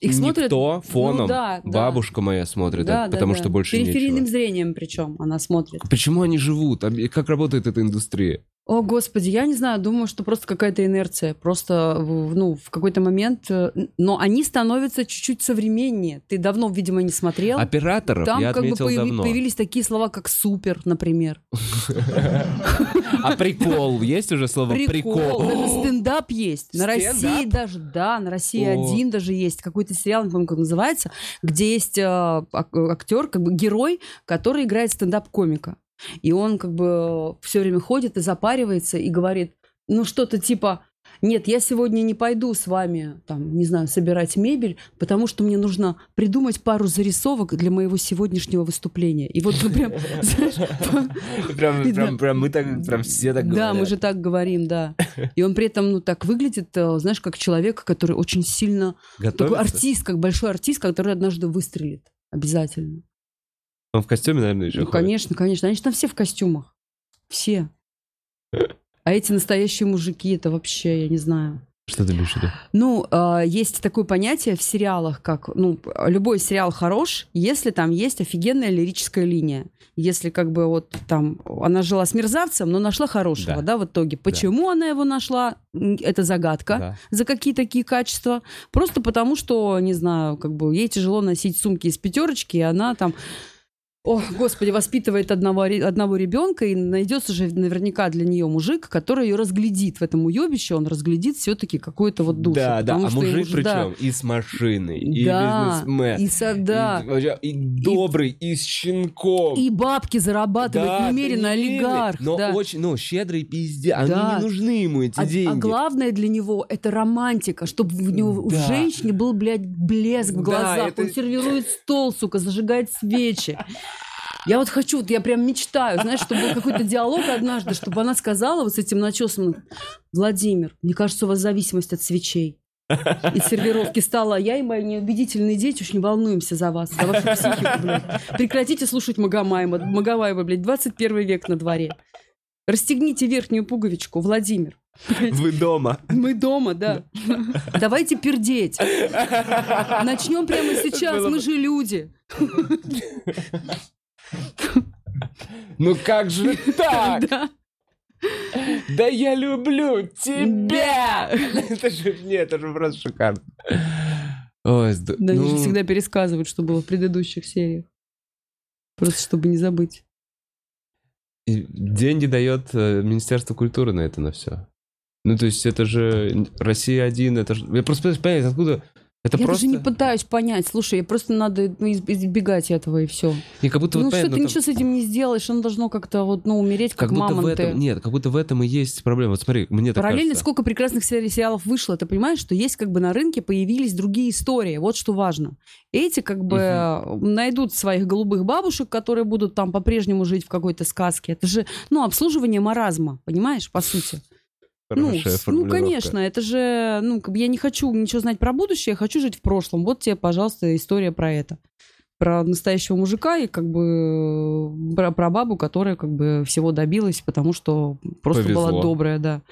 Их смотрят... никто фоном. Ну да, да. Бабушка моя смотрит, Да, да, потому да. что больше Периферийным нечего. зрением причем она смотрит. Почему они живут? А Как работает эта индустрия? О, господи, я не знаю, думаю, что просто какая-то инерция. Просто, в- ну, в какой-то момент... э, Но они становятся чуть-чуть современнее. Ты давно, видимо, не смотрел. Операторов Там я как бы появи- давно. появились такие слова, как «супер», например. А прикол? Есть уже слово прикол? Даже стендап есть. На? России даже, да, на России один даже есть. Какой-то сериал, не помню, как называется, где есть э, ак- актер, как бы герой, который играет стендап-комика. И он как бы все время ходит и запаривается и говорит, ну что-то типа, нет, я сегодня не пойду с вами, там, не знаю, собирать мебель, потому что мне нужно придумать пару зарисовок для моего сегодняшнего выступления. И вот ну, прям, знаешь, Прям, Да. прям, мы так, прям все так да, говорят. мы же так говорим, да. И он при этом, ну, так выглядит, э, знаешь, как человек, который очень сильно... Такой артист, как большой артист, который однажды выстрелит. Обязательно. Он в костюме, наверное, еще ну, ходит. конечно, конечно. Они же там все в костюмах. Все. А эти настоящие мужики, это вообще, я не знаю. Что ты имеешь в виду? Ну, э, есть такое понятие в сериалах, как, ну, любой сериал хорош, если там есть офигенная лирическая линия. Если как бы вот там она жила с мерзавцем, но нашла хорошего, Да. да, в итоге. Почему она его нашла, это загадка. Да. За какие такие качества? Просто потому, что, не знаю, как бы ей тяжело носить сумки из пятерочки, и она там о, господи, воспитывает одного, одного ребенка, и найдется же наверняка для нее мужик, который ее разглядит в этом уебище, он разглядит все-таки какую-то вот душу. Да, да, а мужик же- да, причем и с машиной, и Да, бизнесмен, и со- да. и, и добрый, и, с щенком. И бабки зарабатывает Да, немерено, да олигарх. Но да. очень, ну, щедрый пиздец. Они Да. не нужны ему, эти А, деньги. а главное для него это романтика, чтобы в него Да. женщине был, блядь, блеск в Да, глазах. это- Он сервирует стол, сука, зажигает свечи. Я вот хочу, вот я прям мечтаю, знаешь, чтобы был какой-то диалог однажды, чтобы она сказала вот с этим начесом, Владимир, мне кажется, у вас зависимость от свечей. И сервировки стала, я и мои неубедительные дети очень волнуемся за вас, за вашу психику, блядь. Прекратите слушать Магомаева, Магомаева, блядь, 21 век на дворе. Расстегните верхнюю пуговичку, Владимир. Вы дома. Мы дома, да. Давайте пердеть. Начнем прямо сейчас, мы же люди. Ну как же так? Да. Да я люблю тебя! Это же, нет, это же просто шикарно. Ой, Да, они же ну, всегда пересказывают, что было в предыдущих сериях. Просто чтобы не забыть. и деньги дает э, Министерство культуры на это, на все. Ну, то есть это же Россия один, это же... Я просто понять, откуда, Это я просто... даже не пытаюсь понять. Слушай, просто надо ну, из- избегать этого и все. Не, как будто Ну вот что, понятно, ты там- ничего с этим не сделаешь, оно должно как-то вот, ну, умереть, как, Как будто в мамонты. этом... Нет, как будто в этом и есть проблема. Вот смотри, мне так Параллельно кажется. сколько прекрасных сери- сериалов вышло, ты понимаешь, что есть как бы на рынке появились другие истории, вот что важно. Эти как бы найдут своих голубых бабушек, которые будут там по-прежнему жить в какой-то сказке. Это же, ну, обслуживание маразма, понимаешь, по сути. Ну, ну, конечно, это же, ну, как бы я не хочу ничего знать про будущее, я хочу жить в прошлом. Вот тебе, пожалуйста, история про это. Про настоящего мужика и как бы э, про, про бабу, которая как бы всего добилась, потому что просто Повезло. была добрая, да.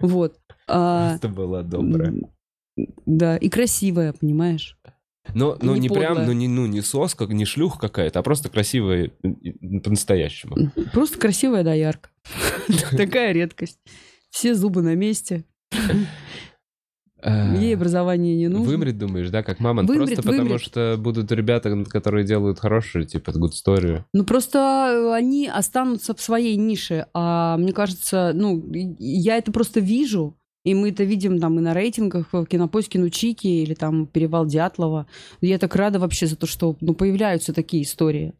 Вот. А, Это была добрая. Да, и красивая, понимаешь? Но, но не не, прям, подлая. ну не, ну не сос, как не шлюх какая-то, а просто красивая по-настоящему. Просто красивая доярка. Такая редкость. Все зубы на месте. Э, Ей образование не нужно. Вымрет, думаешь, да, как мама? Вымрет, Просто потому, вымрет. что будут ребята, которые делают хорошие, типа, good story. Ну, просто они останутся в своей нише. А мне кажется, ну, я это просто вижу. И мы это видим там и на рейтингах, в кинопоиске Нучики или там Перевал Дятлова. Я так рада вообще за то, что ну, появляются такие истории.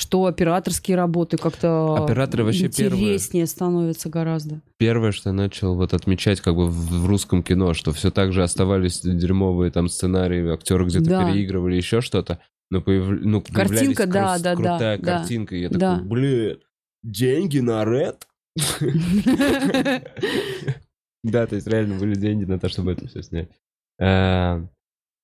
Что операторские работы как-то Операторы вообще первые. интереснее становятся гораздо. Первое, что я начал вот отмечать как бы в, в русском кино, что все так же оставались дерьмовые там сценарии, актеры где-то Да. переигрывали, еще что-то. Но, появ- ну, появлялись Картинка, да, крус- да, да, крутая да. картинка, и я Да. такой, блин, деньги на ред? Да, то есть реально были деньги на то, чтобы это все снять. Э,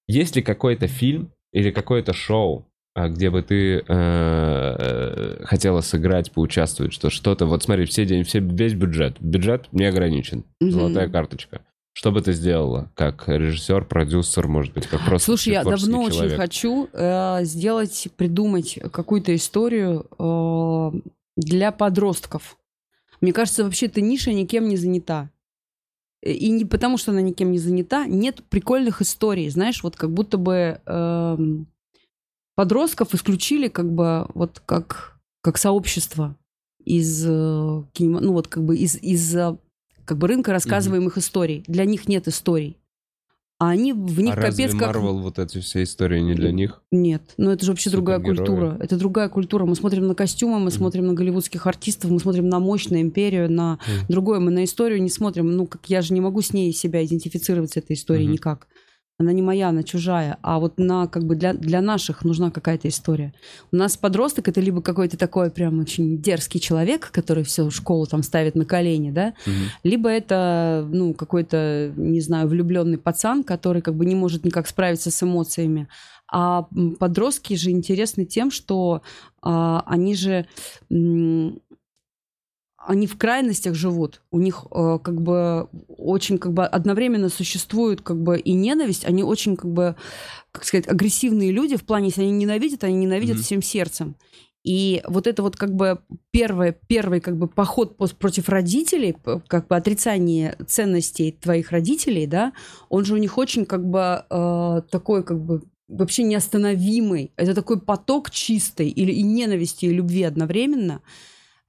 Есть ли какой-то фильм или какое-то шоу, где бы ты э, хотела сыграть, поучаствовать, что что-то, вот смотри, все деньги, все, весь бюджет, бюджет не ограничен, золотая карточка. Что бы ты сделала, как режиссер, продюсер, может быть, как просто Слушай, я давно очень человек? хочу э, сделать, придумать какую-то историю э, для подростков. Мне кажется, вообще эта ниша никем не занята. Э, И не потому, что она никем не занята, нет прикольных историй, знаешь, вот как будто бы эм, подростков исключили как бы вот как, как сообщество из, э, кинема- ну вот как бы из, из как бы рынка рассказываемых историй. Для них нет историй. А они в них а разве капец как... Марвел вот эти все истории не для них? Нет, ну это же вообще другая Супергерои. культура. Это другая культура. Мы смотрим на костюмы, мы Мгм. смотрим на голливудских артистов, мы смотрим на мощную империю, на Мгм. другое. Мы на историю не смотрим. Ну, как я же не могу с ней себя идентифицировать с этой историей Мгм. никак. Она не моя, она чужая. А вот на как бы для, для наших нужна какая-то история. У нас подросток это либо какой-то такой прям очень дерзкий человек, который всю школу там ставит на колени, да, Мгм. либо это, ну, какой-то, не знаю, влюбленный пацан, который как бы не может никак справиться с эмоциями. А подростки же интересны тем, что а, они же они в крайностях живут. У них э, как бы очень как бы одновременно существует как бы и ненависть. Они очень как бы, как сказать, агрессивные люди в плане, если они ненавидят, они ненавидят Мгм. всем сердцем. И вот это вот как бы первый, первый как бы поход против родителей, как бы отрицание ценностей твоих родителей, да, он же у них очень как бы э, такой как бы вообще неостановимый. Это такой поток чистый или и ненависти, и любви одновременно.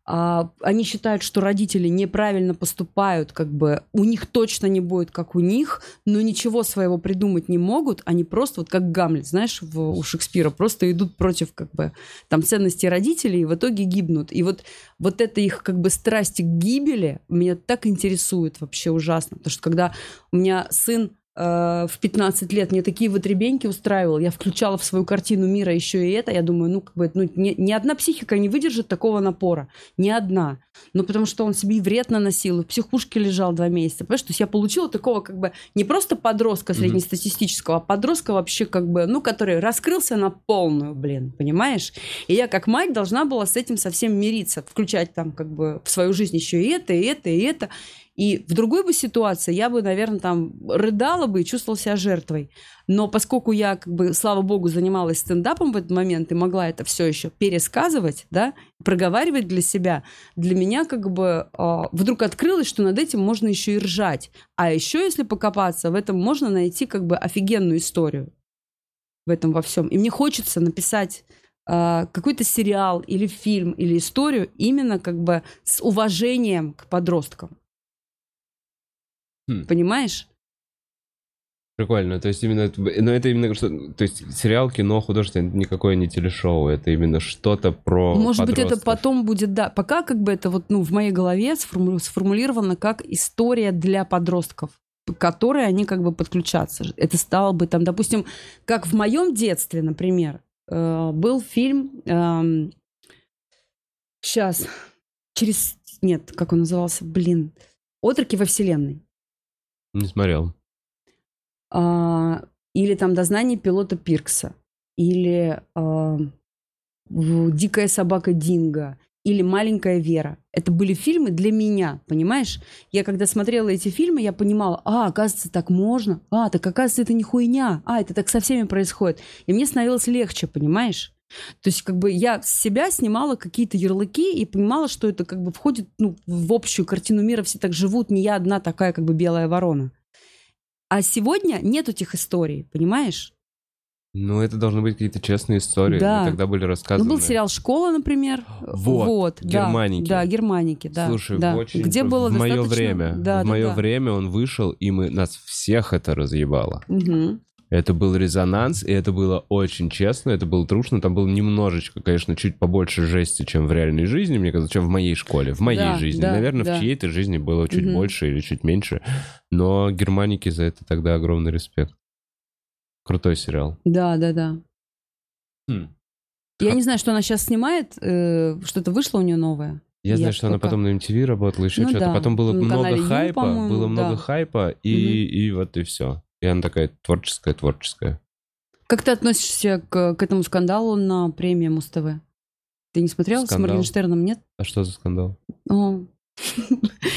А, они считают, что родители неправильно поступают, как бы у них точно не будет, как у них, но ничего своего придумать не могут. Они просто вот как Гамлет, знаешь, в, у Шекспира, просто идут против как бы там ценностей родителей и в итоге гибнут. И вот вот это их как бы страсти к гибели меня так интересует вообще ужасно, потому что когда у меня сын в 15 лет мне такие вытребеньки устраивал, я включала в свою картину мира еще и это, я думаю, ну, как бы, ну, ни, ни одна психика не выдержит такого напора, ни одна. Ну, потому что он себе и вред наносил, в психушке лежал два месяца, понимаешь? То есть я получила такого как бы не просто подростка среднестатистического, а подростка вообще как бы, ну, который раскрылся на полную, блин, понимаешь? И я как мать должна была с этим совсем мириться, включать там как бы в свою жизнь еще и это, и это, и это. И в другой бы ситуации я бы, наверное, там рыдала бы и чувствовала себя жертвой. Но поскольку я, как бы, слава богу, занималась стендапом в этот момент и могла это все еще пересказывать, да, проговаривать для себя, для меня как бы а, вдруг открылось, что над этим можно еще и ржать. А еще, если покопаться, в этом можно найти как бы офигенную историю в этом во всем. И мне хочется написать а, какой-то сериал или фильм или историю именно как бы с уважением к подросткам. Хм. Понимаешь? Прикольно, то есть именно, но это именно что, то есть сериал, кино, художественное, это никакое не телешоу, это именно что-то про Может быть, это подростков. потом будет, да. Пока как бы это вот, ну, в моей голове сформу- сформулировано как история для подростков, к которой они как бы подключаться. Это стало бы там, допустим, как в моем детстве, например, э, был фильм сейчас через нет, как он назывался, блин, "Отроки во вселенной". Не смотрел. А, или там «Дознание пилота Пиркса», или а, «Дикая собака Динго», или «Маленькая Вера». Это были фильмы для меня, понимаешь? Я когда смотрела эти фильмы, я понимала, а, оказывается, так можно, а, так оказывается, это не хуйня, а, это так со всеми происходит. И мне становилось легче, понимаешь? То есть, как бы я с себя снимала какие-то ярлыки и понимала, что это как бы входит ну, в общую картину мира, все так живут, не я одна такая как бы белая ворона. А сегодня нет этих историй, понимаешь? Ну, это должны быть какие-то честные истории, Да. они тогда были Ну, рассказаны. был сериал «Школа», например. Вот, да, «Германики». Да, «Германики», да. Слушай, да. очень Где было в мое достаточно- время, Да, в да, мое да. время он вышел, и мы нас всех это разъебало. Мгм. Это был резонанс, и это было очень честно, это было трушно. Там было немножечко, конечно, чуть побольше жести, чем в реальной жизни, мне кажется, чем в моей школе, в моей Да, жизни. да, Наверное, да. в чьей-то жизни было чуть Мгм. больше или чуть меньше. Но германики за это тогда огромный респект. Крутой сериал. Да, да, да. Хм. Я Ха- не знаю, что она сейчас снимает. э, что-то вышло у нее новое. Я Я знаю, что она потом на MTV работала, еще Ну что-то. да, Потом было на много Ю, хайпа, по-моему, было много да. хайпа, и, и вот и все. И она такая творческая, творческая. Как ты относишься к, к этому скандалу на премии Муз-ТВ? Ты не смотрел? С Скандал? Моргенштерном нет? А что за скандал? О,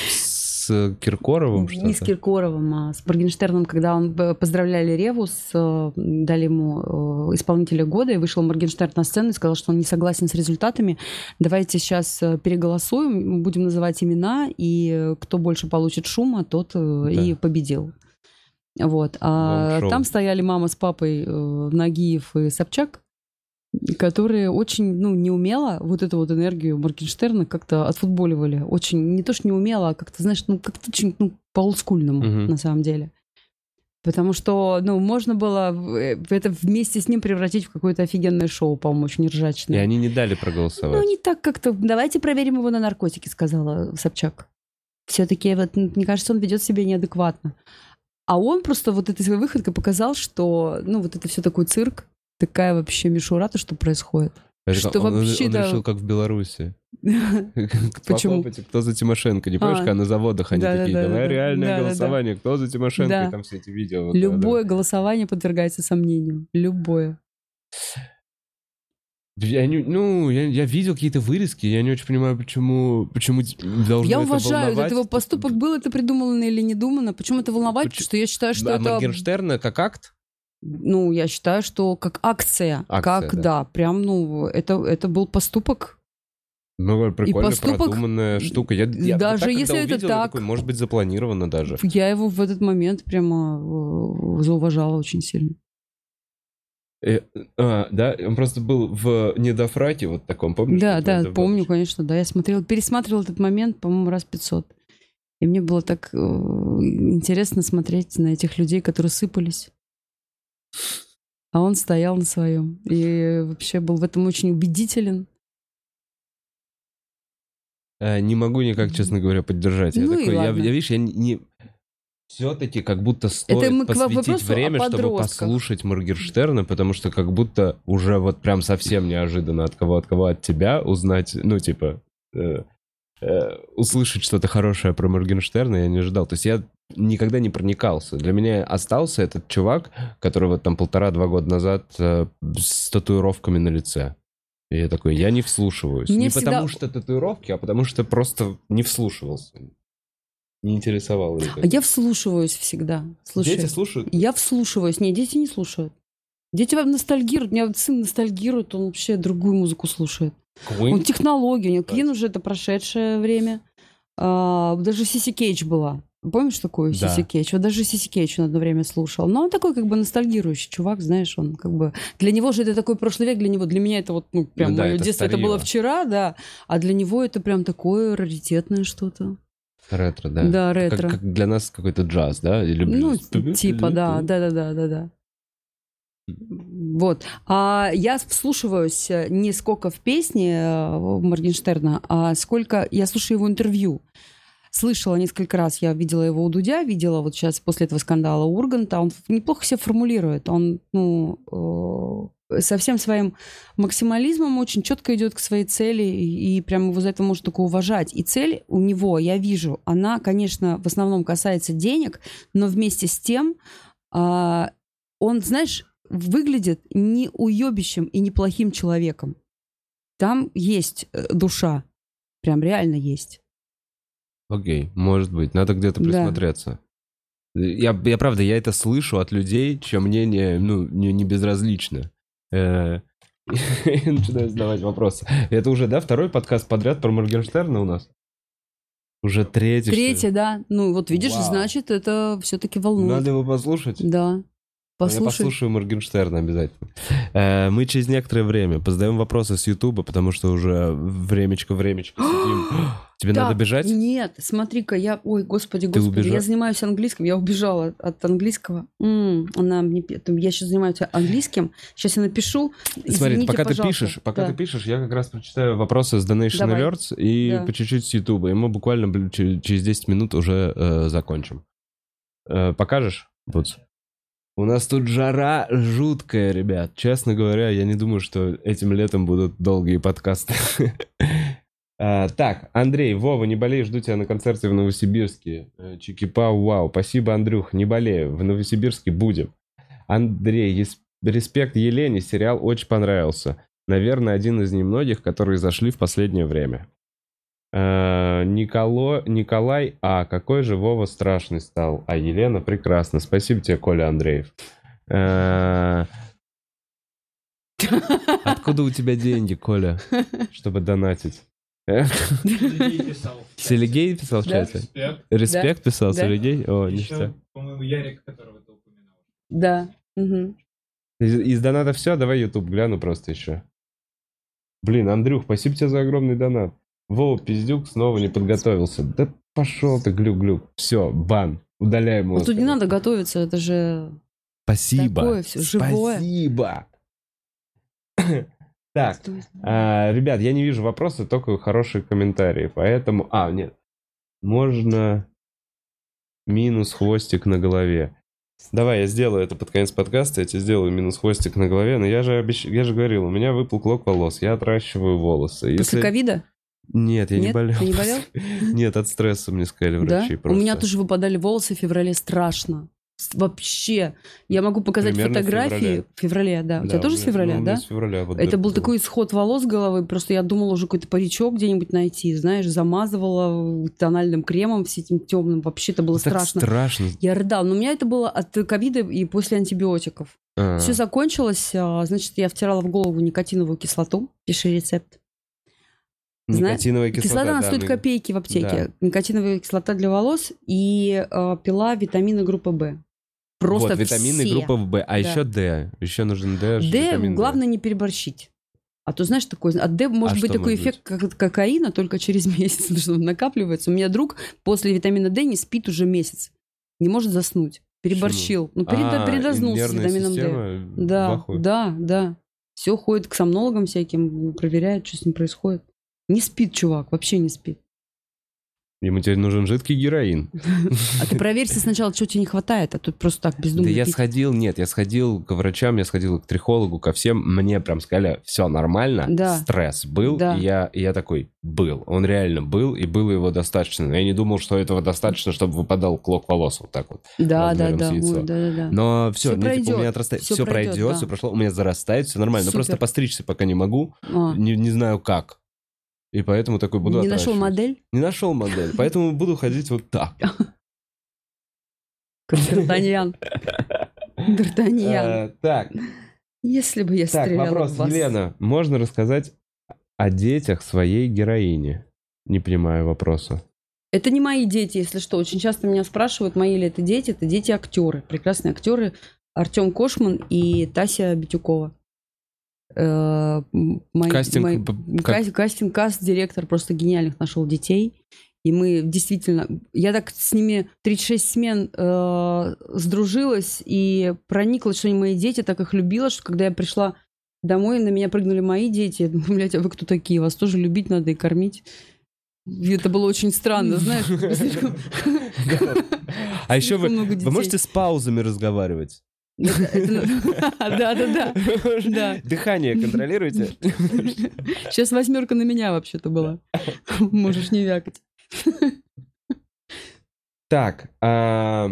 С Киркоровым что-то? Не с Киркоровым, а с Моргенштерном, когда он поздравляли Реву, с, э, дали ему э, исполнителя года, и вышел Моргенштерн на сцену и сказал, что он не согласен с результатами. Давайте сейчас э, переголосуем, будем называть имена, и кто больше получит шума, тот э, и победил. Вот. А Гонг-шоу. там стояли мама с папой э, Нагиев и Собчак, которые очень, ну, неумело вот эту вот энергию Моргенштерна как-то отфутболивали. Очень, не то что неумело, а как-то, знаешь, ну, как-то очень, ну, по-олдскульному, Мгм. на самом деле. Потому что, ну, можно было э, это вместе с ним превратить в какое-то офигенное шоу, по-моему, очень И ржачное. они не дали проголосовать. Ну, не так как-то. Давайте проверим его на наркотики, сказала Собчак. Все-таки, вот, мне кажется, он ведет себя неадекватно. А он просто вот этой своей выходкой показал, что, ну, вот это все такой цирк, такая вообще мишура, то, что происходит. Это что он, вообще, он решил, как в Беларуси. Почему? Кто за Тимошенко. Не помнишь, А. когда на заводах они такие, да, давай да, да. реальное голосование, кто за Тимошенко, там все эти видео. Любое голосование подвергается сомнению. Любое. Я не- ну, я, я видел какие-то вырезки, я не очень понимаю, почему, почему должно я это уважаю, этот его поступок был это придумано или не думано. Почему это волновать? Почему- Потому что я считаю, что А это... Моргенштерна как акт? Ну, я считаю, что как акция. Акция, как, да. да. прям, ну, это, это был поступок. Ну, прикольно поступок- продуманная штука. Я, я Даже так, если это увидел, я так- такой, может быть, запланировано даже. Я его в этот момент прямо э, зауважала очень сильно. Э, а, да, он просто был в недофрате вот таком, помнишь? да, да, помню, было? конечно, да. Я смотрела, пересматривала этот момент, по-моему, раз 500. И мне было так э, интересно смотреть на этих людей, которые сыпались. А он стоял на своем. И вообще был в этом очень убедителен. Э, не могу никак, честно говоря, поддержать. Я Ну и такой, я, ладно. я, видишь, я не... Все-таки как будто стоит мы к посвятить вопросу о время, чтобы подростках. послушать Моргенштерна, потому что как будто уже вот прям совсем неожиданно от кого от кого от тебя узнать, ну типа э, э, услышать что-то хорошее про Моргенштерна я не ожидал. То есть я никогда не проникался. Для меня остался этот чувак, который вот там полтора-два года назад э, с татуировками на лице. И я такой, я не вслушиваюсь. Мне не всегда- потому что татуировки, а потому что просто не вслушивался. Не интересовало никак. А я вслушиваюсь всегда. Слушай, Дети слушают? я вслушиваюсь. Не, дети не слушают. Дети вам ностальгируют. У меня сын ностальгирует, он вообще другую музыку слушает. Queen? Он технологии, у него. Квин уже это прошедшее время. А, даже Сиси Кейдж была. Помнишь такую Да. Сиси Кейдж? Вот даже Сиси Кейдж он одно время слушал. Но он такой как бы ностальгирующий чувак, знаешь, он как бы... Для него же это такой прошлый век, для него, для меня это вот, ну, прям Ну да, мое это детство, это старье. было вчера, да. А для него это прям такое раритетное что-то. Ретро, да. Да, Как, ретро. как для нас какой-то джаз, да? Или Ну, типа, да, да, да, да, да, да. Вот. А я вслушиваюсь э, не сколько в песни э, Моргенштерна, а сколько я слушаю его интервью. Слышала несколько раз, я видела его у Дудя, видела вот сейчас после этого скандала Урганта. Он неплохо себя формулирует. Он, ну, э, со всем своим максимализмом очень четко идет к своей цели, и, и прям его за это можно только уважать. И цель у него, я вижу, она, конечно, в основном касается денег, но вместе с тем а, он, знаешь, выглядит не уебищем и неплохим человеком. Там есть э, душа. Прям реально есть. Окей, может быть. Надо где-то Да. присмотреться. Я, я правда, я это слышу от людей, чье мнение, ну, не, не безразлично. Э, И начинаю задавать вопросы. Это уже, да, второй подкаст подряд про Моргенштерна у нас? Уже третий? Третье, да. Ну вот видишь, Вау. значит, это все-таки волнует. Надо его послушать. Да. Я Послушай. послушаю Моргенштерна обязательно. Э, Мы через некоторое время позадаем вопросы с Ютуба, потому что уже времечко-времечко сидим. Тебе Так, надо бежать? Нет, смотри-ка, я... Ой, господи, Ты господи, убежа- я занимаюсь английским, я убежала от английского. М, она мне... Я сейчас занимаюсь английским, сейчас я напишу. Смотри, Извините, пока ты пожалуйста. пишешь, пока Да. ты пишешь, я как раз прочитаю вопросы с Donation Давай. Alerts и Да. по чуть-чуть с Ютуба. И мы буквально через 10 минут уже э, закончим. Э, покажешь? Вот. У нас тут жара жуткая, ребят. Честно говоря, я не думаю, что этим летом будут долгие подкасты. А, Так, Андрей, Вова, не болей, жду тебя на концерте в Новосибирске. Э, Чики-пау, вау. Спасибо, Андрюх, не болею. В Новосибирске будем. Андрей, ес- респект Елене, сериал очень понравился. Наверное, один из немногих, которые зашли в последнее время. Э, Николо, Николай, а какой же Вова страшный стал. А Елена прекрасно. Спасибо тебе, Коля Андреев. Э, Откуда у тебя деньги, Коля, чтобы донатить? Сергей писал. в чате. Респект. Писал Да. Сергей? О, ништяк. по-моему, Ярик, которого ты упоминал. Да. Из доната все, давай YouTube гляну просто еще. Блин, Андрюх, спасибо тебе за огромный донат. Вова, пиздюк, снова не подготовился. Да пошел ты, глюк-глюк. Все, бан. Удаляем его. Ну, тут не надо готовиться, это же... Спасибо. такое всё, живое. Спасибо. Так, а, ребят, я не вижу вопросы, только хорошие комментарии, поэтому... А, нет. Можно минус хвостик на голове. Давай, я сделаю это под конец подкаста, я тебе сделаю минус хвостик на голове, но я же, обещ... я же говорил, у меня выпал клок волос, я отращиваю волосы. После Если- ковида? Нет, я не Нет? болел. Ты не болел? Нет, от стресса мне сказали Да? врачи У просто. меня тоже выпадали волосы в феврале страшно. С- Вообще. Я могу показать Примерно в фотографии. феврале. В феврале, да. У тебя Да, тоже у с меня- февраля, ну, у да? с февраля. вот Это был такой исход волос с головы, просто я думала уже какой-то паричок где-нибудь найти, знаешь, замазывала тональным кремом с этим темным, вообще это было Так страшно. страшно. Я рыдала, но у меня это было от ковида и после антибиотиков. А. Все закончилось, а, значит, я втирала в голову никотиновую кислоту, пиши рецепт. Никотиновая Кислота, кислота. она да, стоит копейки в аптеке. Да. Никотиновая кислота для волос и а, пила витамины группы В. Просто вот, витамины все. группы В. А Да. еще Д. Еще нужен Д. Д, главное не переборщить. А то, знаешь, такой, от Д может А быть такой может эффект, как от кокаина, только через месяц, потому что он накапливается. У меня друг после витамина Д не спит уже месяц. Не может заснуть. Переборщил. Ну, переда- А, передознулся с витамином Д. в Да, да, да. Все ходит к сомнологам всяким, проверяет, что с ним происходит. Не спит, чувак, вообще не спит. Ему теперь нужен жидкий героин. А ты проверься сначала, что тебе не хватает, а тут просто так бездумно Да я сходил, нет, я сходил к врачам, я сходил к трихологу, ко всем. Мне прям сказали, все нормально, Да. стресс был. Да. И я, и я такой, был. Он реально был, и было его достаточно. Но я не думал, что этого достаточно, чтобы выпадал клок волос вот так вот. Да, да, да, да, да. Но все, мне, типа, у меня отрастает. Все пройдет, да. все прошло, у меня зарастает, все нормально. Но просто Супер. постричься пока не могу, А, не, не знаю как. И поэтому такой буду не нашел модель? Не нашел модель, поэтому буду ходить вот так. Д'Артаньян. Д'Артаньян. Э, Так, Если бы я так, стреляла вопрос. Елена, можно рассказать о детях своей героини? Не понимаю вопроса. Это не мои дети, если что. Очень часто меня спрашивают, мои ли это дети. Это дети-актеры. Прекрасные актеры. Артем Кошман и Тася Битюкова. Э, м- мои- Кастинг п- как- кас- Кастинг, каст, директор просто гениальных нашел детей. И мы действительно... Я так с ними 36 смен э, сдружилась и прониклась, что они мои дети, так их любила, что когда я пришла домой, на меня прыгнули мои дети. Я думаю, блядь, а вы кто такие? Вас тоже любить надо и кормить. И это было очень странно, знаешь. А еще вы, можете с паузами разговаривать? Да-да-да. Да. Дыхание контролируете? Сейчас восьмерка на меня вообще-то была. Можешь не вякать. Так, а,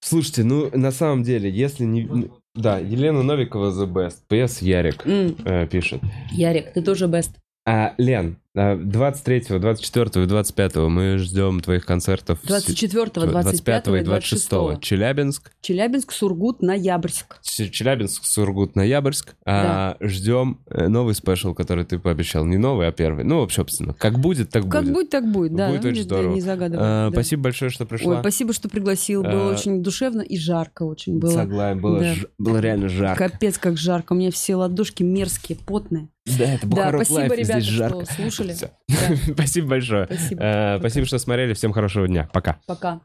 слушайте, ну на самом деле, если не... Да, Елена Новикова The Best, PS Ярик э, пишет. Ярик, ты тоже best. А, Лен, 23, 24 и 25 мы ждем твоих концертов. в С- 24, 25 и 26. Челябинск, Челябинск, Сургут, Ноябрьск. Челябинск, Сургут, Ноябрьск. А, ждем э, новый special, который ты пообещал. Не новый, а первый. Ну, собственно, как будет, так Как будет. будет, так будет, да. Будет ну, очень здорово. Не загадывай. А, да. Спасибо большое, что пришла. Ой, спасибо, что пригласил. Было А, очень душевно и жарко очень было. Согласен, было, Да. ж- было реально жарко. Капец, как жарко. У меня все ладошки мерзкие, потные. Да, это Да, Бухарок спасибо, Лайв, ребята, здесь жарко. что слушали. Да, Спасибо большое. Э, Спасибо, что смотрели. Всем хорошего дня. Пока. Пока.